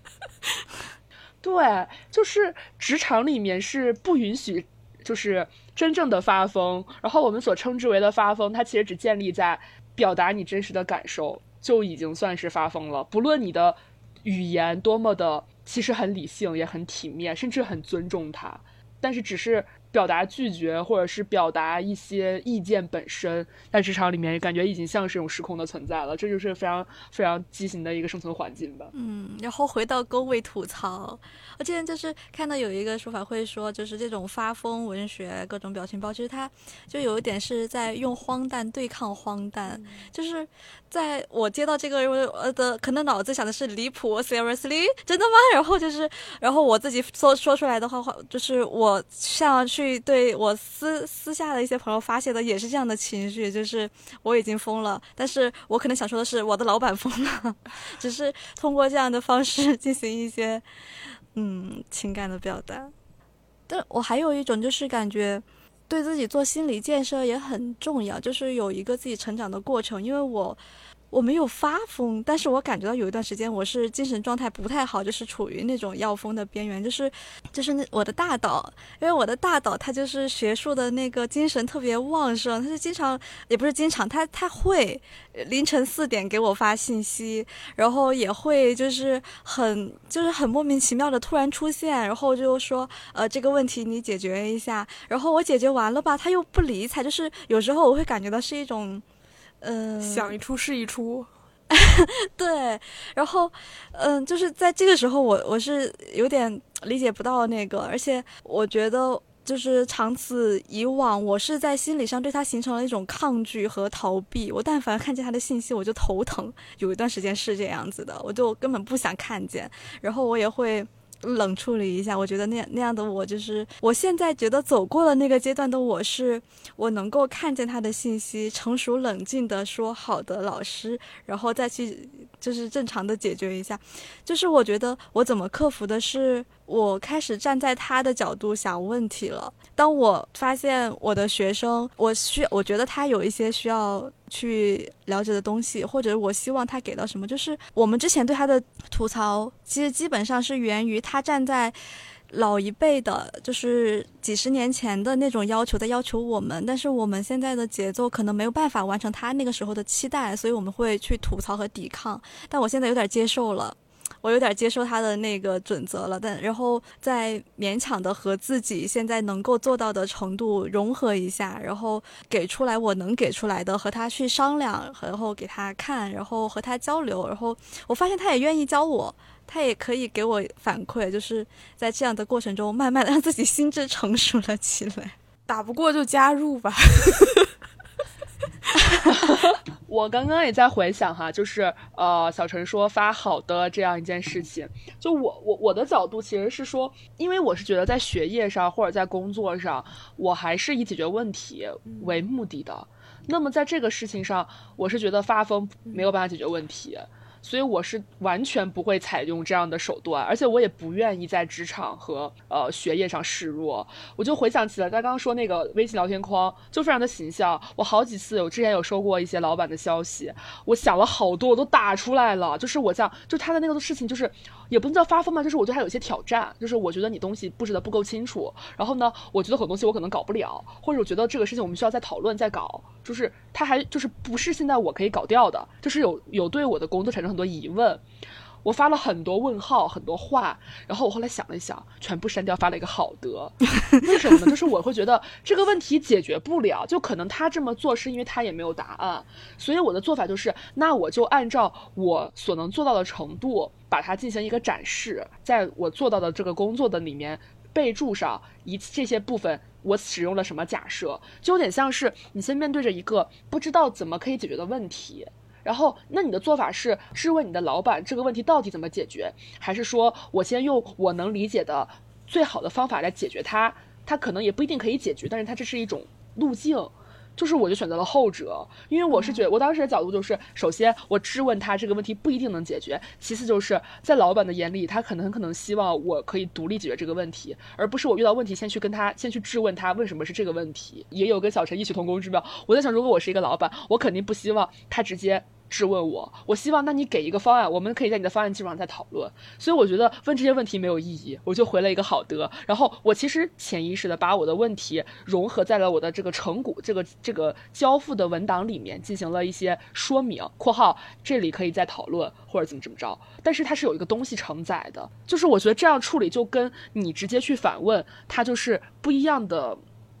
对，就是职场里面是不允许，就是真正的发疯。然后我们所称之为的发疯，它其实只建立在表达你真实的感受，就已经算是发疯了。不论你的语言多么的，其实很理性，也很体面，甚至很尊重他，但是只是。表达拒绝，或者是表达一些意见本身，在职场里面感觉已经像是一种失控的存在了，这就是非常非常畸形的一个生存环境吧。嗯，然后回到工位吐槽，我之前就是看到有一个说法会说，就是这种发疯文学、各种表情包，其实它就有一点是在用荒诞对抗荒诞，就是在我接到这个我的可能脑子想的是离谱，seriously 真的吗？然后就是，然后我自己说说出来的话话，就是我像去。对我私私下的一些朋友发泄的也是这样的情绪，就是我已经疯了，但是我可能想说的是我的老板疯了，只是通过这样的方式 进行一些嗯情感的表达。但我还有一种就是感觉对自己做心理建设也很重要，就是有一个自己成长的过程，因为我。我没有发疯，但是我感觉到有一段时间我是精神状态不太好，就是处于那种要疯的边缘，就是就是那我的大导，因为我的大导他就是学术的那个精神特别旺盛，他就经常也不是经常，他他会凌晨四点给我发信息，然后也会就是很就是很莫名其妙的突然出现，然后就说呃这个问题你解决一下，然后我解决完了吧，他又不理睬，就是有时候我会感觉到是一种。嗯，想一出是一出，对。然后，嗯，就是在这个时候，我我是有点理解不到那个，而且我觉得，就是长此以往，我是在心理上对他形成了一种抗拒和逃避。我但凡看见他的信息，我就头疼。有一段时间是这样子的，我就根本不想看见，然后我也会。冷处理一下，我觉得那样那样的我就是，我现在觉得走过了那个阶段的我是，我能够看见他的信息，成熟冷静的说好的老师，然后再去就是正常的解决一下，就是我觉得我怎么克服的是。我开始站在他的角度想问题了。当我发现我的学生，我需我觉得他有一些需要去了解的东西，或者我希望他给到什么，就是我们之前对他的吐槽，其实基本上是源于他站在老一辈的，就是几十年前的那种要求在要求我们，但是我们现在的节奏可能没有办法完成他那个时候的期待，所以我们会去吐槽和抵抗。但我现在有点接受了。我有点接受他的那个准则了，但然后再勉强的和自己现在能够做到的程度融合一下，然后给出来我能给出来的，和他去商量，然后给他看，然后和他交流，然后我发现他也愿意教我，他也可以给我反馈，就是在这样的过程中，慢慢的让自己心智成熟了起来。打不过就加入吧。我刚刚也在回想哈，就是呃，小陈说发好的这样一件事情，就我我我的角度其实是说，因为我是觉得在学业上或者在工作上，我还是以解决问题为目的的。那么在这个事情上，我是觉得发疯没有办法解决问题。所以我是完全不会采用这样的手段，而且我也不愿意在职场和呃学业上示弱。我就回想起来，刚刚说那个微信聊天框就非常的形象。我好几次有之前有收过一些老板的消息，我想了好多，我都打出来了。就是我像就他的那个事情，就是也不能叫发疯嘛，就是我对他有一些挑战。就是我觉得你东西布置的不够清楚，然后呢，我觉得很多东西我可能搞不了，或者我觉得这个事情我们需要再讨论再搞。就是他还就是不是现在我可以搞掉的，就是有有对我的工作产生很很多疑问，我发了很多问号，很多话，然后我后来想了一想，全部删掉，发了一个好的。为 什么呢？就是我会觉得这个问题解决不了，就可能他这么做是因为他也没有答案，所以我的做法就是，那我就按照我所能做到的程度，把它进行一个展示，在我做到的这个工作的里面备注上一这些部分，我使用了什么假设，就有点像是你先面对着一个不知道怎么可以解决的问题。然后，那你的做法是质问你的老板这个问题到底怎么解决，还是说我先用我能理解的最好的方法来解决它？它可能也不一定可以解决，但是它这是一种路径。就是我就选择了后者，因为我是觉得我当时的角度就是，首先我质问他这个问题不一定能解决，其次就是在老板的眼里，他可能很可能希望我可以独立解决这个问题，而不是我遇到问题先去跟他先去质问他为什么是这个问题。也有跟小陈异曲同工之妙。我在想，如果我是一个老板，我肯定不希望他直接。质问我，我希望那你给一个方案，我们可以在你的方案基础上再讨论。所以我觉得问这些问题没有意义，我就回了一个好的。然后我其实潜意识的把我的问题融合在了我的这个成果这个这个交付的文档里面，进行了一些说明（括号这里可以再讨论或者怎么怎么着）。但是它是有一个东西承载的，就是我觉得这样处理就跟你直接去反问，它就是不一样的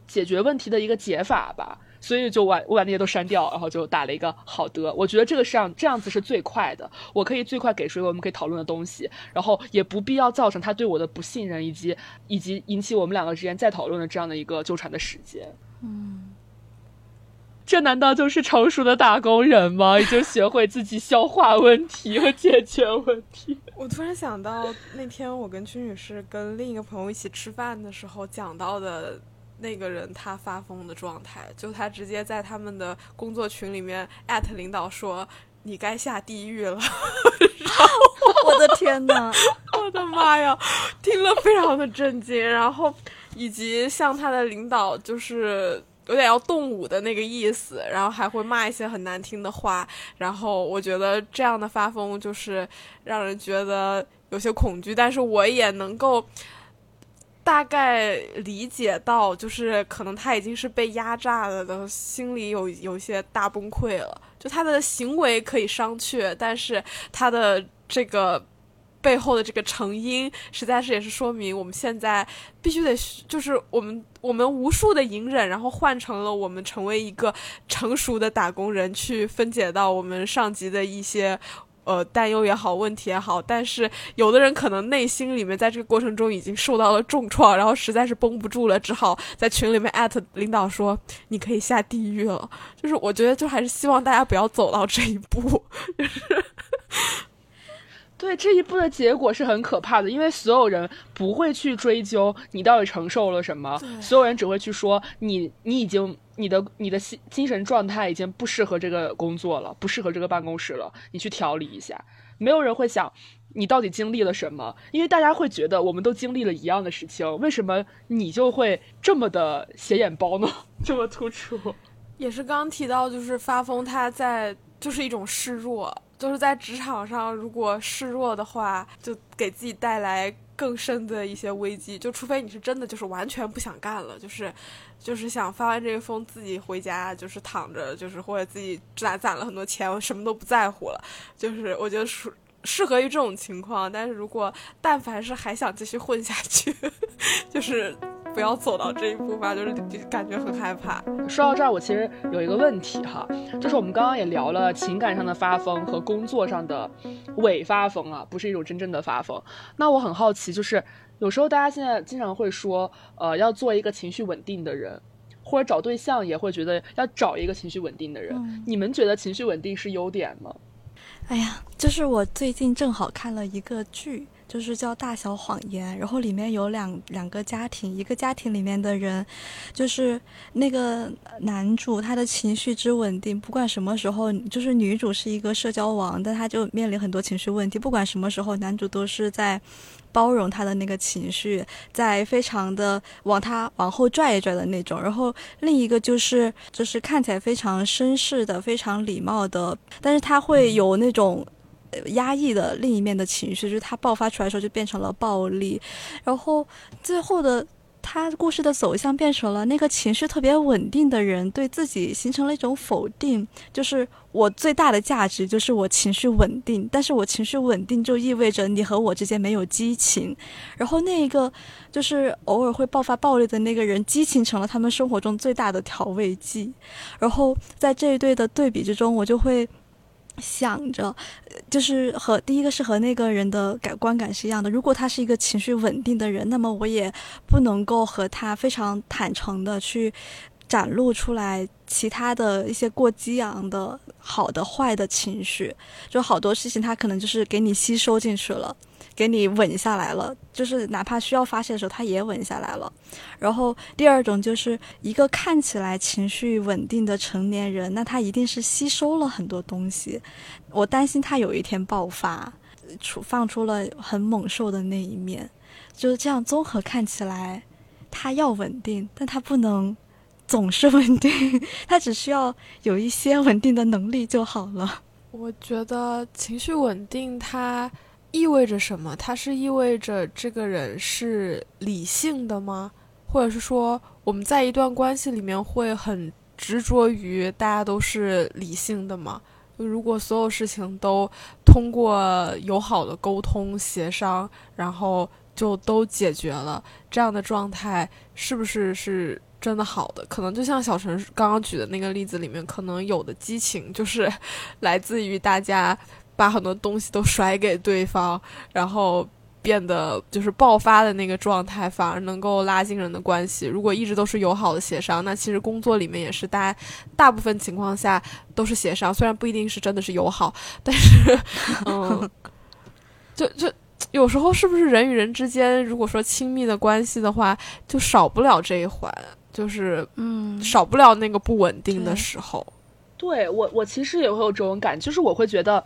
解决问题的一个解法吧。所以就把我把那些都删掉，然后就打了一个好的。我觉得这个是样这样子是最快的，我可以最快给出一个我们可以讨论的东西，然后也不必要造成他对我的不信任，以及以及引起我们两个之间再讨论的这样的一个纠缠的时间。嗯，这难道就是成熟的打工人吗？已经学会自己消化问题和解决问题。我突然想到那天我跟君女士跟另一个朋友一起吃饭的时候讲到的。那个人他发疯的状态，就他直接在他们的工作群里面艾特领导说：“你该下地狱了。” 我的天呐，我的妈呀！听了非常的震惊，然后以及向他的领导就是有点要动武的那个意思，然后还会骂一些很难听的话。然后我觉得这样的发疯就是让人觉得有些恐惧，但是我也能够。大概理解到，就是可能他已经是被压榨了的，心里有有一些大崩溃了。就他的行为可以商榷，但是他的这个背后的这个成因，实在是也是说明我们现在必须得，就是我们我们无数的隐忍，然后换成了我们成为一个成熟的打工人，去分解到我们上级的一些。呃，担忧也好，问题也好，但是有的人可能内心里面在这个过程中已经受到了重创，然后实在是绷不住了，只好在群里面艾特领导说：“你可以下地狱了。”就是我觉得，就还是希望大家不要走到这一步，就是。对这一步的结果是很可怕的，因为所有人不会去追究你到底承受了什么，所有人只会去说你你已经你的你的心精神状态已经不适合这个工作了，不适合这个办公室了，你去调理一下。没有人会想你到底经历了什么，因为大家会觉得我们都经历了一样的事情，为什么你就会这么的显眼包呢？这么突出？也是刚提到，就是发疯，他在就是一种示弱。就是在职场上，如果示弱的话，就给自己带来更深的一些危机。就除非你是真的就是完全不想干了，就是就是想发完这个疯自己回家，就是躺着，就是或者自己攒攒了很多钱，什么都不在乎了。就是我觉得适适合于这种情况。但是如果但凡是还想继续混下去，就是。不要走到这一步吧，就是感觉很害怕。说到这儿，我其实有一个问题哈，就是我们刚刚也聊了情感上的发疯和工作上的伪发疯啊，不是一种真正的发疯。那我很好奇，就是有时候大家现在经常会说，呃，要做一个情绪稳定的人，或者找对象也会觉得要找一个情绪稳定的人。你们觉得情绪稳定是优点吗？哎呀，就是我最近正好看了一个剧。就是叫《大小谎言》，然后里面有两两个家庭，一个家庭里面的人，就是那个男主，他的情绪之稳定，不管什么时候，就是女主是一个社交王，但他就面临很多情绪问题，不管什么时候，男主都是在包容他的那个情绪，在非常的往他往后拽一拽的那种。然后另一个就是就是看起来非常绅士的、非常礼貌的，但是他会有那种。压抑的另一面的情绪，就是他爆发出来的时候就变成了暴力，然后最后的他故事的走向变成了那个情绪特别稳定的人对自己形成了一种否定，就是我最大的价值就是我情绪稳定，但是我情绪稳定就意味着你和我之间没有激情，然后那一个就是偶尔会爆发暴力的那个人，激情成了他们生活中最大的调味剂，然后在这一对的对比之中，我就会。想着，就是和第一个是和那个人的感观感是一样的。如果他是一个情绪稳定的人，那么我也不能够和他非常坦诚的去展露出来其他的一些过激昂的好的坏的情绪。就好多事情，他可能就是给你吸收进去了。给你稳下来了，就是哪怕需要发泄的时候，他也稳下来了。然后第二种就是一个看起来情绪稳定的成年人，那他一定是吸收了很多东西。我担心他有一天爆发，出放出了很猛兽的那一面。就是这样综合看起来，他要稳定，但他不能总是稳定，他只需要有一些稳定的能力就好了。我觉得情绪稳定，他。意味着什么？它是意味着这个人是理性的吗？或者是说，我们在一段关系里面会很执着于大家都是理性的吗？如果所有事情都通过友好的沟通协商，然后就都解决了，这样的状态是不是是真的好的？可能就像小陈刚刚举的那个例子里面，可能有的激情就是 来自于大家。把很多东西都甩给对方，然后变得就是爆发的那个状态，反而能够拉近人的关系。如果一直都是友好的协商，那其实工作里面也是大家大部分情况下都是协商，虽然不一定是真的是友好，但是，嗯，就就 有时候是不是人与人之间，如果说亲密的关系的话，就少不了这一环，就是嗯，少不了那个不稳定的时候。对我，我其实也会有这种感，就是我会觉得。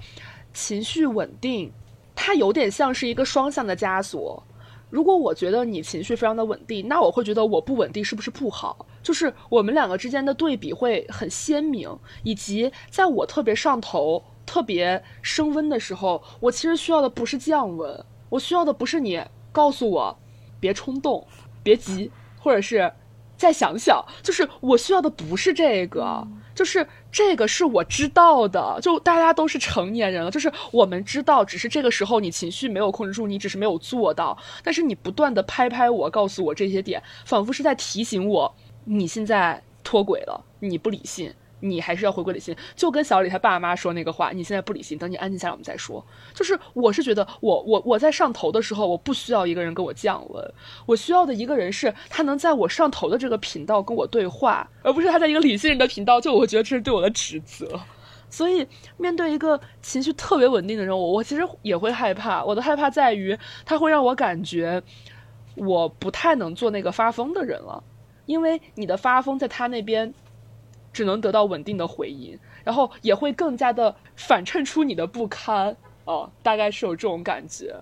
情绪稳定，它有点像是一个双向的枷锁。如果我觉得你情绪非常的稳定，那我会觉得我不稳定是不是不好？就是我们两个之间的对比会很鲜明。以及在我特别上头、特别升温的时候，我其实需要的不是降温，我需要的不是你告诉我别冲动、别急，或者是再想想。就是我需要的不是这个。就是这个是我知道的，就大家都是成年人了，就是我们知道，只是这个时候你情绪没有控制住，你只是没有做到，但是你不断的拍拍我，告诉我这些点，仿佛是在提醒我，你现在脱轨了，你不理性。你还是要回归理性，就跟小李他爸妈说那个话，你现在不理性，等你安静下来我们再说。就是我是觉得，我我我在上头的时候，我不需要一个人跟我降温，我需要的一个人是他能在我上头的这个频道跟我对话，而不是他在一个理性人的频道，就我觉得这是对我的指责。所以面对一个情绪特别稳定的人，我我其实也会害怕。我的害怕在于他会让我感觉我不太能做那个发疯的人了，因为你的发疯在他那边。只能得到稳定的回音，然后也会更加的反衬出你的不堪哦，大概是有这种感觉。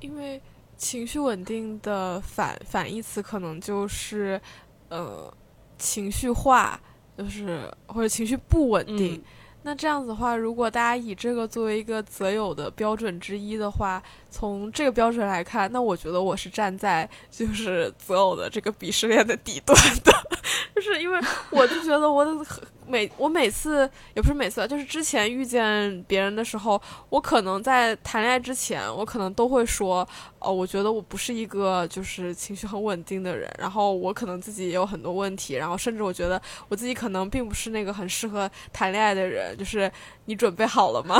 因为情绪稳定的反反义词可能就是呃情绪化，就是或者情绪不稳定。那这样子的话，如果大家以这个作为一个择偶的标准之一的话，从这个标准来看，那我觉得我是站在就是择偶的这个鄙视链的底端的，就是因为我就觉得我每我每次也不是每次，就是之前遇见别人的时候，我可能在谈恋爱之前，我可能都会说，哦，我觉得我不是一个就是情绪很稳定的人，然后我可能自己也有很多问题，然后甚至我觉得我自己可能并不是那个很适合谈恋爱的人。就是你准备好了吗？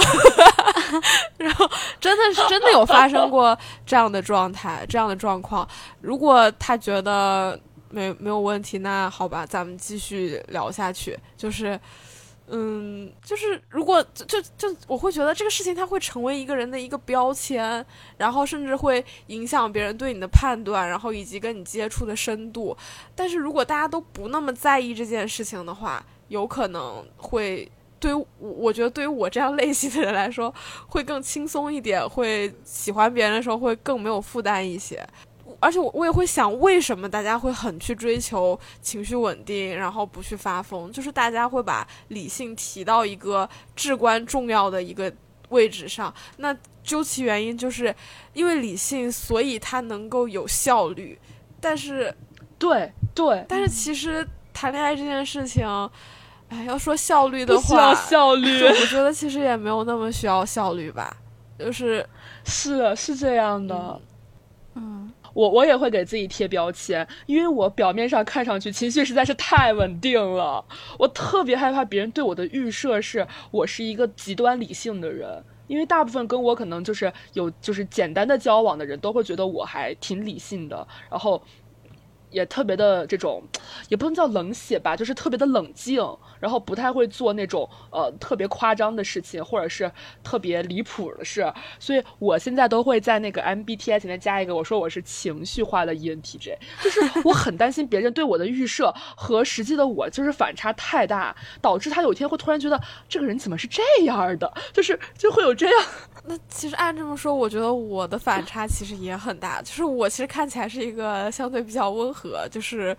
然后真的是真的有发生过这样的状态，这样的状况。如果他觉得没没有问题，那好吧，咱们继续聊下去。就是，嗯，就是如果就就我会觉得这个事情它会成为一个人的一个标签，然后甚至会影响别人对你的判断，然后以及跟你接触的深度。但是如果大家都不那么在意这件事情的话，有可能会。对于，我觉得对于我这样类型的人来说，会更轻松一点，会喜欢别人的时候会更没有负担一些。而且我我也会想，为什么大家会很去追求情绪稳定，然后不去发疯？就是大家会把理性提到一个至关重要的一个位置上。那究其原因，就是因为理性，所以它能够有效率。但是对对，但是其实谈恋爱这件事情，哎，要说效率的话需要话，效率，我觉得其实也没有那么需要效率吧，就是是是这样的。嗯，我我也会给自己贴标签，因为我表面上看上去情绪实在是太稳定了，我特别害怕别人对我的预设是我是一个极端理性的人，因为大部分跟我可能就是有就是简单的交往的人都会觉得我还挺理性的，然后。也特别的这种，也不能叫冷血吧，就是特别的冷静，然后不太会做那种呃特别夸张的事情，或者是特别离谱的事。所以我现在都会在那个 MBTI 前面加一个，我说我是情绪化的 ENTJ，就是我很担心别人对我的预设和实际的我就是反差太大，导致他有一天会突然觉得这个人怎么是这样的，就是就会有这样。那其实按这么说，我觉得我的反差其实也很大。就是我其实看起来是一个相对比较温和，就是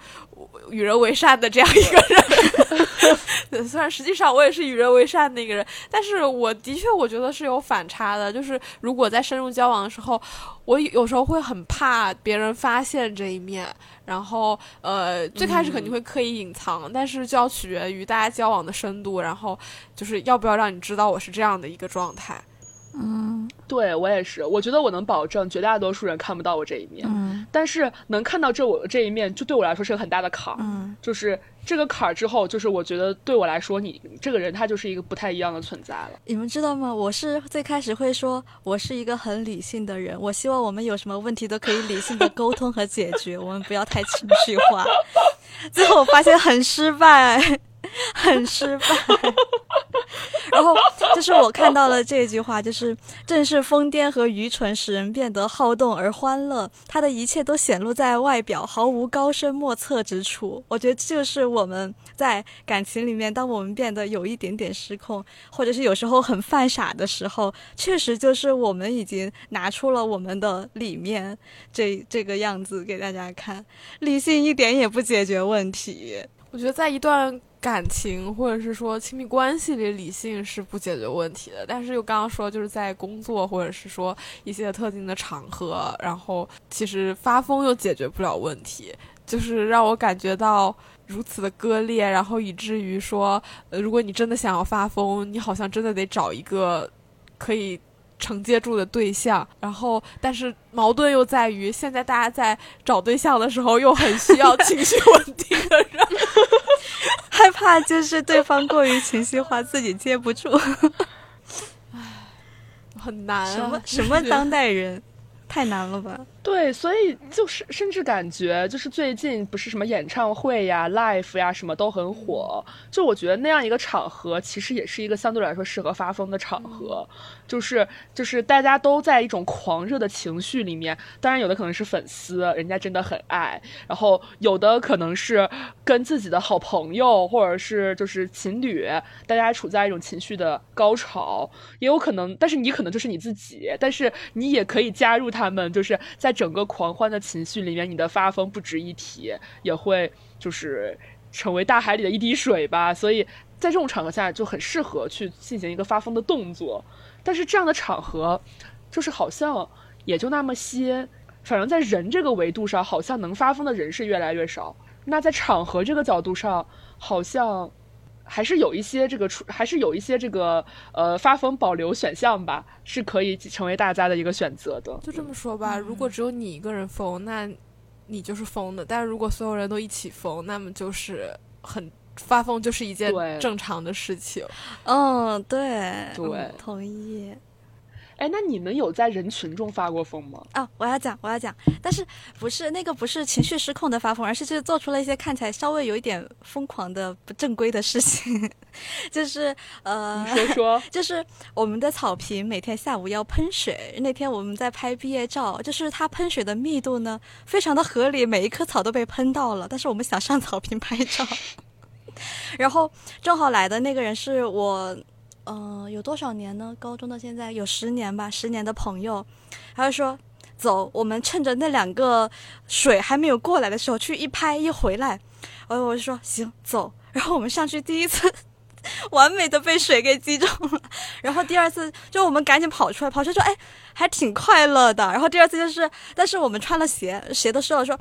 与人为善的这样一个人。虽然实际上我也是与人为善的一个人，但是我的确我觉得是有反差的。就是如果在深入交往的时候，我有时候会很怕别人发现这一面，然后呃，最开始肯定会刻意隐藏，但是就要取决于大家交往的深度，然后就是要不要让你知道我是这样的一个状态。嗯，对我也是，我觉得我能保证绝大多数人看不到我这一面，嗯但是能看到这我这一面，就对我来说是个很大的坎儿。嗯就是这个坎儿之后，就是我觉得对我来说，你这个人他就是一个不太一样的存在了。你们知道吗？我是最开始会说我是一个很理性的人，我希望我们有什么问题都可以理性的沟通和解决，我们不要太情绪化。最后我发现很失败，很失败。然后就是我看到了这句话，就是正是疯癫和愚蠢使人变得好动而欢乐，他的一切都显露在外表，毫无高深莫测之处。我觉得就是我们在感情里面，当我们变得有一点点失控，或者是有时候很犯傻的时候，确实就是我们已经拿出了我们的里面这这个样子给大家看，理性一点也不解决问题。我觉得在一段感情或者是说亲密关系里，理性是不解决问题的。但是又刚刚说，就是在工作或者是说一些特定的场合，然后其实发疯又解决不了问题，就是让我感觉到如此的割裂，然后以至于说，呃，如果你真的想要发疯，你好像真的得找一个可以。承接住的对象，然后但是矛盾又在于，现在大家在找对象的时候，又很需要情绪稳定的人，害怕就是对方过于情绪化，自己接不住。唉很难、啊。什么什么当代人，太难了吧？对，所以就是甚至感觉就是最近不是什么演唱会呀、live 呀什么都很火，就我觉得那样一个场合其实也是一个相对来说适合发疯的场合，就是就是大家都在一种狂热的情绪里面，当然有的可能是粉丝，人家真的很爱，然后有的可能是跟自己的好朋友或者是就是情侣，大家处在一种情绪的高潮，也有可能，但是你可能就是你自己，但是你也可以加入他们，就是在。整个狂欢的情绪里面，你的发疯不值一提，也会就是成为大海里的一滴水吧。所以在这种场合下，就很适合去进行一个发疯的动作。但是这样的场合，就是好像也就那么些，反正在人这个维度上，好像能发疯的人是越来越少。那在场合这个角度上，好像。还是有一些这个出，还是有一些这个呃发疯保留选项吧，是可以成为大家的一个选择的。就这么说吧，如果只有你一个人疯，那你就是疯的；但是如果所有人都一起疯，那么就是很发疯，就是一件正常的事情。嗯，对，对，同意。哎，那你们有在人群中发过疯吗？啊，我要讲，我要讲，但是不是那个不是情绪失控的发疯，而是就是做出了一些看起来稍微有一点疯狂的不正规的事情，就是呃，你说说，就是我们的草坪每天下午要喷水，那天我们在拍毕业照，就是它喷水的密度呢非常的合理，每一棵草都被喷到了，但是我们想上草坪拍照，然后正好来的那个人是我。嗯，有多少年呢？高中到现在有十年吧，十年的朋友，他就说走，我们趁着那两个水还没有过来的时候去一拍一回来，然后我就说行走，然后我们上去第一次 完美的被水给击中了，然后第二次就我们赶紧跑出来，跑出来说哎还挺快乐的，然后第二次就是，但是我们穿了鞋，鞋都湿了，说。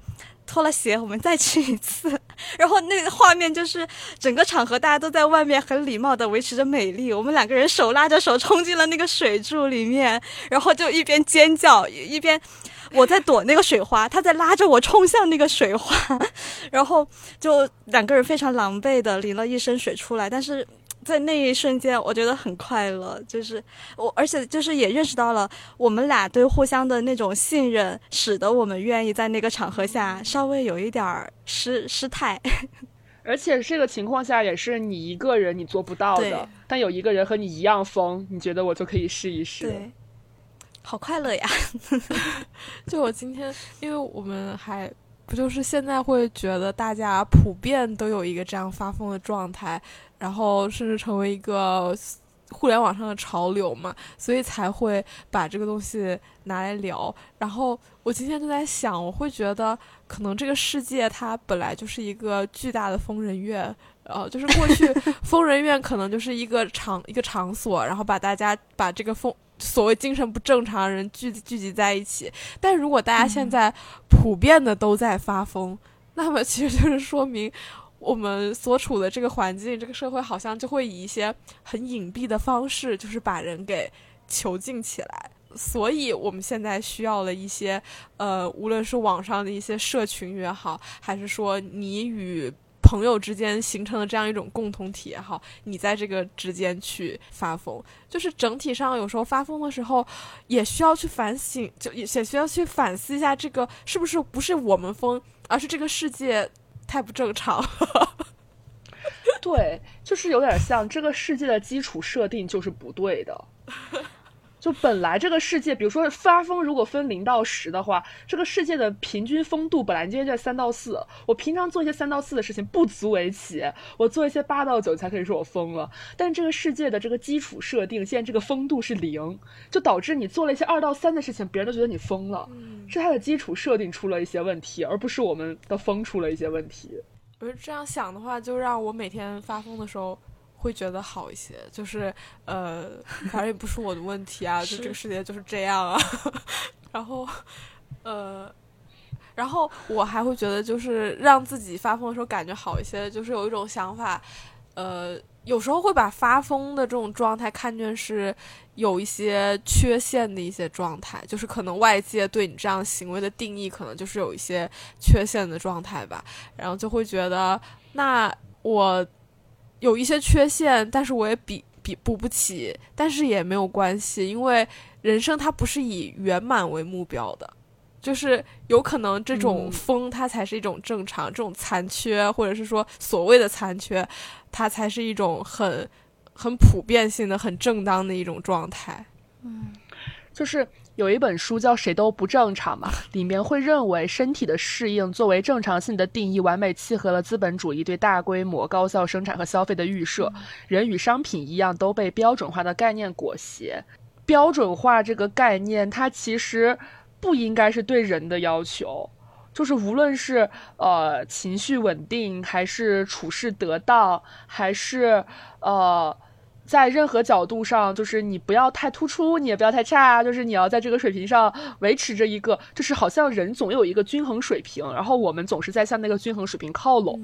脱了鞋，我们再去一次。然后那个画面就是整个场合大家都在外面很礼貌的维持着美丽，我们两个人手拉着手冲进了那个水柱里面，然后就一边尖叫一边我在躲那个水花，他在拉着我冲向那个水花，然后就两个人非常狼狈的淋了一身水出来，但是。在那一瞬间，我觉得很快乐，就是我，而且就是也认识到了我们俩对互相的那种信任，使得我们愿意在那个场合下稍微有一点儿失失态。而且这个情况下也是你一个人你做不到的，但有一个人和你一样疯，你觉得我就可以试一试。对，好快乐呀！就我今天，因为我们还不就是现在会觉得大家普遍都有一个这样发疯的状态。然后甚至成为一个互联网上的潮流嘛，所以才会把这个东西拿来聊。然后我今天就在想，我会觉得可能这个世界它本来就是一个巨大的疯人院，呃，就是过去 疯人院可能就是一个场一个场所，然后把大家把这个疯所谓精神不正常的人聚聚集在一起。但如果大家现在普遍的都在发疯，那么其实就是说明。我们所处的这个环境，这个社会好像就会以一些很隐蔽的方式，就是把人给囚禁起来。所以，我们现在需要了一些，呃，无论是网上的一些社群也好，还是说你与朋友之间形成的这样一种共同体也好，你在这个之间去发疯，就是整体上有时候发疯的时候，也需要去反省，就也需要去反思一下，这个是不是不是我们疯，而是这个世界。太不正常，对，就是有点像这个世界的基础设定就是不对的。就本来这个世界，比如说发疯，如果分零到十的话，这个世界的平均风度本来今天在三到四。我平常做一些三到四的事情不足为奇，我做一些八到九才可以说我疯了。但这个世界的这个基础设定，现在这个风度是零，就导致你做了一些二到三的事情，别人都觉得你疯了。是它的基础设定出了一些问题，而不是我们的疯出了一些问题。我是这样想的话，就让我每天发疯的时候。会觉得好一些，就是呃，反正也不是我的问题啊，就这个世界就是这样啊。然后，呃，然后我还会觉得，就是让自己发疯的时候感觉好一些，就是有一种想法，呃，有时候会把发疯的这种状态看成是有一些缺陷的一些状态，就是可能外界对你这样行为的定义，可能就是有一些缺陷的状态吧。然后就会觉得，那我。有一些缺陷，但是我也比比补不起，但是也没有关系，因为人生它不是以圆满为目标的，就是有可能这种疯它才是一种正常，这种残缺或者是说所谓的残缺，它才是一种很很普遍性的、很正当的一种状态。嗯，就是。有一本书叫《谁都不正常》嘛，里面会认为身体的适应作为正常性的定义，完美契合了资本主义对大规模高效生产和消费的预设。人与商品一样，都被标准化的概念裹挟。标准化这个概念，它其实不应该是对人的要求，就是无论是呃情绪稳定，还是处事得当，还是呃。在任何角度上，就是你不要太突出，你也不要太差，就是你要在这个水平上维持着一个，就是好像人总有一个均衡水平，然后我们总是在向那个均衡水平靠拢，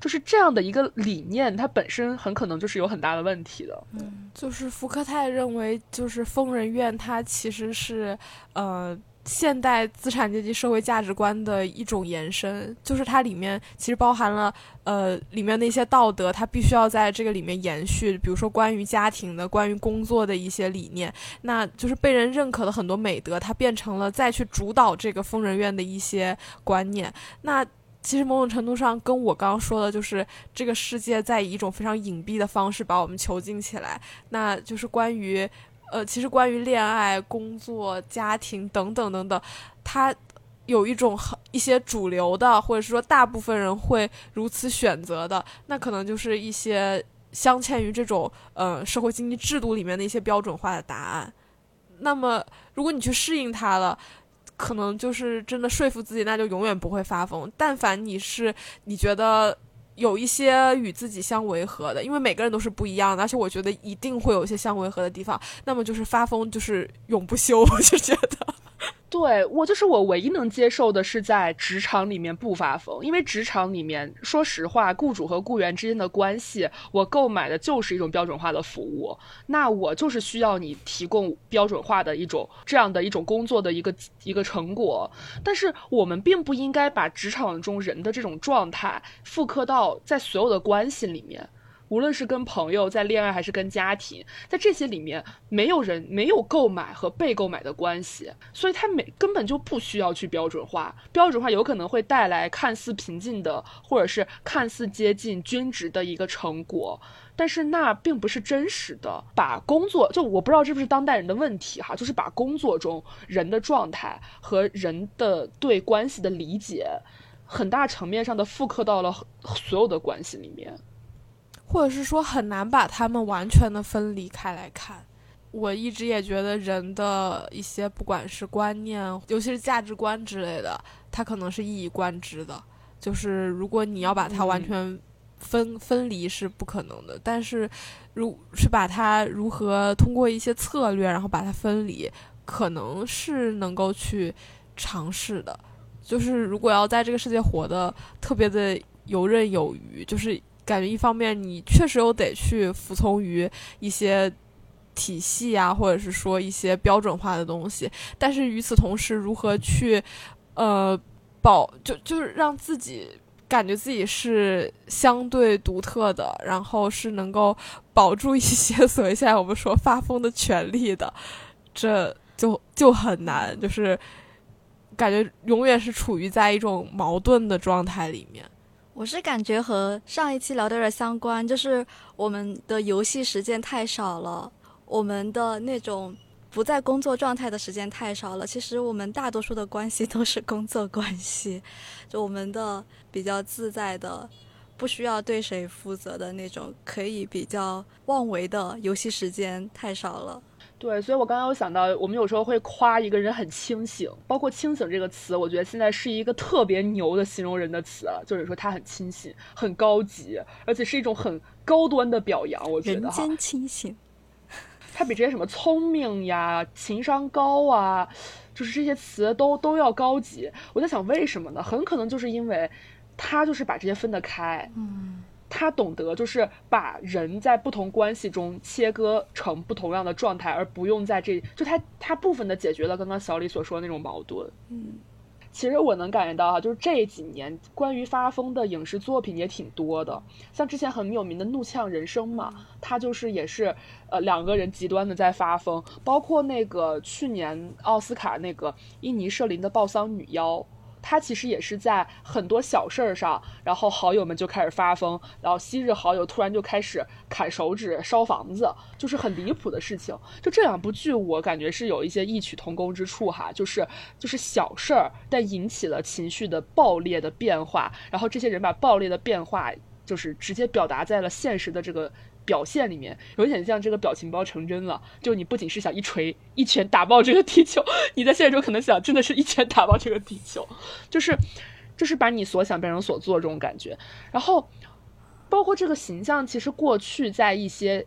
就是这样的一个理念，它本身很可能就是有很大的问题的。嗯，就是福克泰认为，就是疯人院它其实是呃。现代资产阶级社会价值观的一种延伸，就是它里面其实包含了呃里面的一些道德，它必须要在这个里面延续。比如说关于家庭的、关于工作的一些理念，那就是被人认可的很多美德，它变成了再去主导这个疯人院的一些观念。那其实某种程度上跟我刚刚说的，就是这个世界在以一种非常隐蔽的方式把我们囚禁起来，那就是关于。呃，其实关于恋爱、工作、家庭等等等等，它有一种很一些主流的，或者是说大部分人会如此选择的，那可能就是一些镶嵌于这种呃社会经济制度里面的一些标准化的答案。那么，如果你去适应它了，可能就是真的说服自己，那就永远不会发疯。但凡你是你觉得。有一些与自己相违和的，因为每个人都是不一样的，而且我觉得一定会有一些相违和的地方。那么就是发疯，就是永不休，我就觉得。对我就是我唯一能接受的是在职场里面不发疯，因为职场里面说实话，雇主和雇员之间的关系，我购买的就是一种标准化的服务，那我就是需要你提供标准化的一种这样的一种工作的一个一个成果，但是我们并不应该把职场中人的这种状态复刻到在所有的关系里面。无论是跟朋友在恋爱，还是跟家庭，在这些里面，没有人没有购买和被购买的关系，所以他没根本就不需要去标准化。标准化有可能会带来看似平静的，或者是看似接近均值的一个成果，但是那并不是真实的。把工作就我不知道是不是当代人的问题哈，就是把工作中人的状态和人的对关系的理解，很大层面上的复刻到了所有的关系里面。或者是说很难把他们完全的分离开来看。我一直也觉得人的一些不管是观念，尤其是价值观之类的，它可能是一以贯之的。就是如果你要把它完全分分离是不可能的，但是如是把它如何通过一些策略，然后把它分离，可能是能够去尝试的。就是如果要在这个世界活得特别的游刃有余，就是。感觉一方面你确实又得去服从于一些体系啊，或者是说一些标准化的东西，但是与此同时，如何去呃保就就是让自己感觉自己是相对独特的，然后是能够 保住一些所谓现在我们说发疯的权利的，这就就很难，就是感觉永远是处于在一种矛盾的状态里面。我是感觉和上一期聊的有点相关，就是我们的游戏时间太少了，我们的那种不在工作状态的时间太少了。其实我们大多数的关系 都是工作关系，就我们的比较自在的，不需要对谁负责的那种，可以比较妄为的游戏时间太少了。对，所以我刚刚有想到，我们有时候会夸一个人很清醒，包括“清醒”这个词，我觉得现在是一个特别牛的形容人的词，就是说他很清醒、很高级，而且是一种很高端的表扬。我觉得人间清醒，他比这些什么聪明呀、情商高啊，就是这些词都都要高级。我在想，为什么呢？很可能就是因为他就是把这些分得开。嗯。他懂得，就是把人在不同关系中切割成不同样的状态，而不用在这就他他部分的解决了刚刚小李所说的那种矛盾。嗯，其实我能感觉到哈，就是这几年关于发疯的影视作品也挺多的，像之前很有名的《怒呛人生》嘛，他就是也是呃两个人极端的在发疯，包括那个去年奥斯卡那个伊尼舍林的《暴桑女妖》。他其实也是在很多小事儿上，然后好友们就开始发疯，然后昔日好友突然就开始砍手指、烧房子，就是很离谱的事情。就这两部剧，我感觉是有一些异曲同工之处哈，就是就是小事儿，但引起了情绪的爆裂的变化，然后这些人把爆裂的变化，就是直接表达在了现实的这个。表现里面有点像这个表情包成真了，就你不仅是想一锤一拳打爆这个地球，你在现实中可能想真的是一拳打爆这个地球，就是就是把你所想变成所做这种感觉。然后包括这个形象，其实过去在一些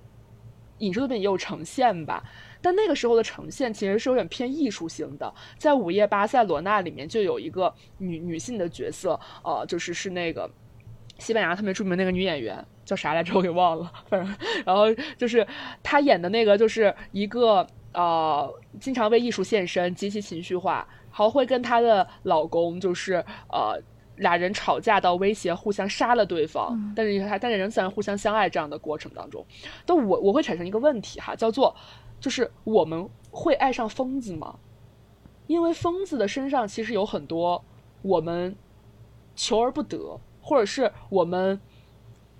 影视作品也有呈现吧，但那个时候的呈现其实是有点偏艺术性的。在《午夜巴塞罗那》里面就有一个女女性的角色，呃，就是是那个西班牙特别著名那个女演员。叫啥来着？我给忘了。反正，然后就是他演的那个，就是一个呃，经常为艺术献身，极其情绪化，还会跟她的老公就是呃，俩人吵架到威胁互相杀了对方，但是还但是仍然互相相爱这样的过程当中，但我我会产生一个问题哈，叫做就是我们会爱上疯子吗？因为疯子的身上其实有很多我们求而不得，或者是我们。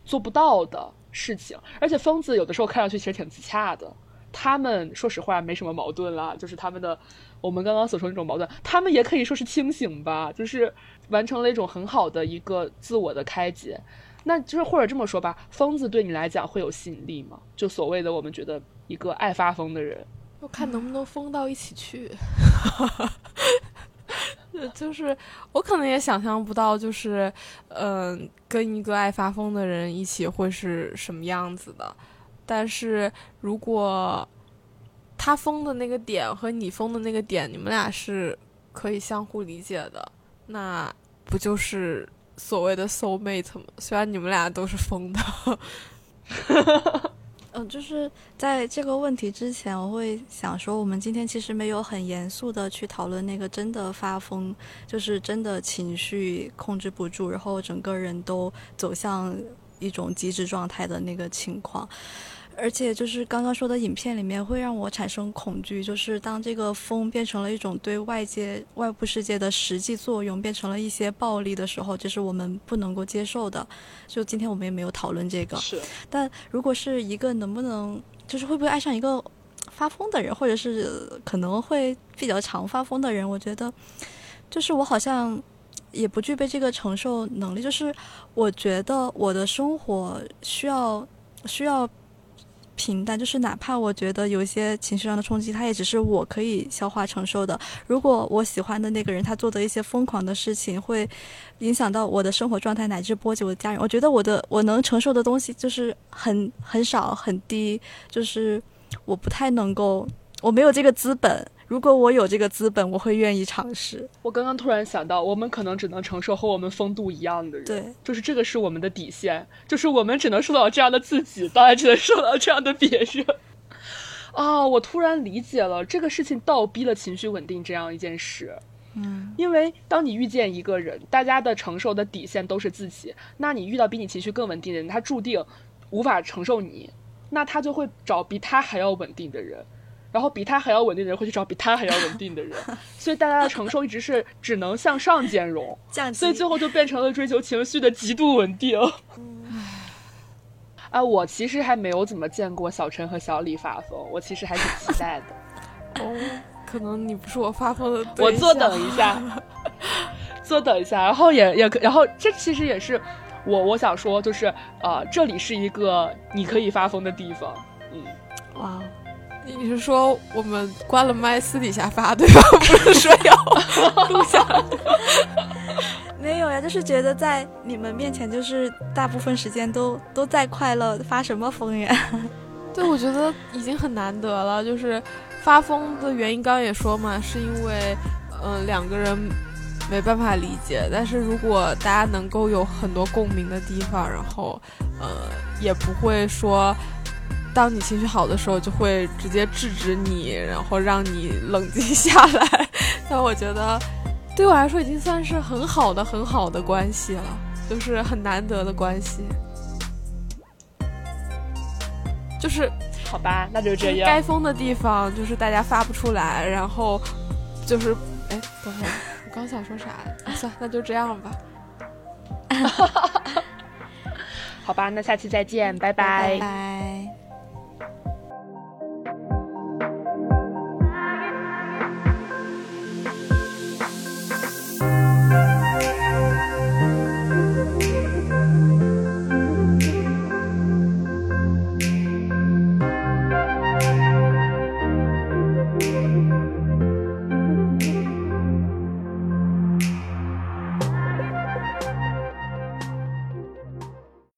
做不到的事情，而且疯子有的时候看上去其实挺自洽的。他们说实话没什么矛盾啦，就是他们的我们刚刚所说那种矛盾，他们也可以说是清醒吧，就是完成了一种很好的一个自我的开解。那就是或者这么说吧，疯子对你来讲会有吸引力吗？就所谓的我们觉得一个爱发疯的人，要看能不能疯到一起去。就是我可能也想象不到，就是嗯，跟一个爱发疯的人一起会是什么样子的。但是如果他疯的那个点和你疯的那个点，你们俩是可以相互理解的，那不就是所谓的 soul mate 吗？虽然你们俩都是疯的。嗯，就是在这个问题之前，我会想说，我们今天其实没有很严肃的去讨论那个真的发疯，就是真的情绪控制不住，然后整个人都走向一种极致状态的那个情况。而且就是刚刚说的影片里面会让我产生恐惧，就是当这个风变成了一种对外界外部世界的实际作用，变成了一些暴力的时候，这是我们不能够接受的。就今天我们也没有讨论这个，是。但如果是一个能不能，就是会不会爱上一个发疯的人，或者是可能会比较常发疯的人，我觉得，就是我好像也不具备这个承受能力。就是我觉得我的生活需要需要。平淡，就是哪怕我觉得有一些情绪上的冲击，它也只是我可以消化承受的。如果我喜欢的那个人他做的一些疯狂的事情，会影响到我的生活状态，乃至波及我的家人，我觉得我的我能承受的东西就是很很少很低，就是我不太能够，我没有这个资本。如果我有这个资本，我会愿意尝试。我刚刚突然想到，我们可能只能承受和我们风度一样的人，对，就是这个是我们的底线，就是我们只能受到这样的自己，当然只能受到这样的别人。啊，我突然理解了这个事情倒逼了情绪稳定这样一件事。嗯，因为当你遇见一个人，大家的承受的底线都是自己，那你遇到比你情绪更稳定的人，他注定无法承受你，那他就会找比他还要稳定的人。然后比他还要稳定的人会去找比他还要稳定的人，所以大家的承受一直是只能向上兼容，所以最后就变成了追求情绪的极度稳定。啊，我其实还没有怎么见过小陈和小李发疯，我其实还挺期待的。哦，可能你不是我发疯的我坐等一下，坐等一下，然后也也可，然后这其实也是我我想说，就是呃，这里是一个你可以发疯的地方。嗯，哇。你是说我们关了麦私底下发对吧？不是说要录下？没有呀，就是觉得在你们面前，就是大部分时间都都在快乐，发什么疯呀？对，我觉得已经很难得了。就是发疯的原因，刚刚也说嘛，是因为嗯两个人没办法理解。但是如果大家能够有很多共鸣的地方，然后呃也不会说。当你情绪好的时候，就会直接制止你，然后让你冷静下来。但我觉得，对我来说已经算是很好的、很好的关系了，就是很难得的关系。就是好吧，那就这样。该疯的地方就是大家发不出来，然后就是哎，等会儿我刚想说啥？算，那就这样吧。好吧，那下期再见，拜拜。拜。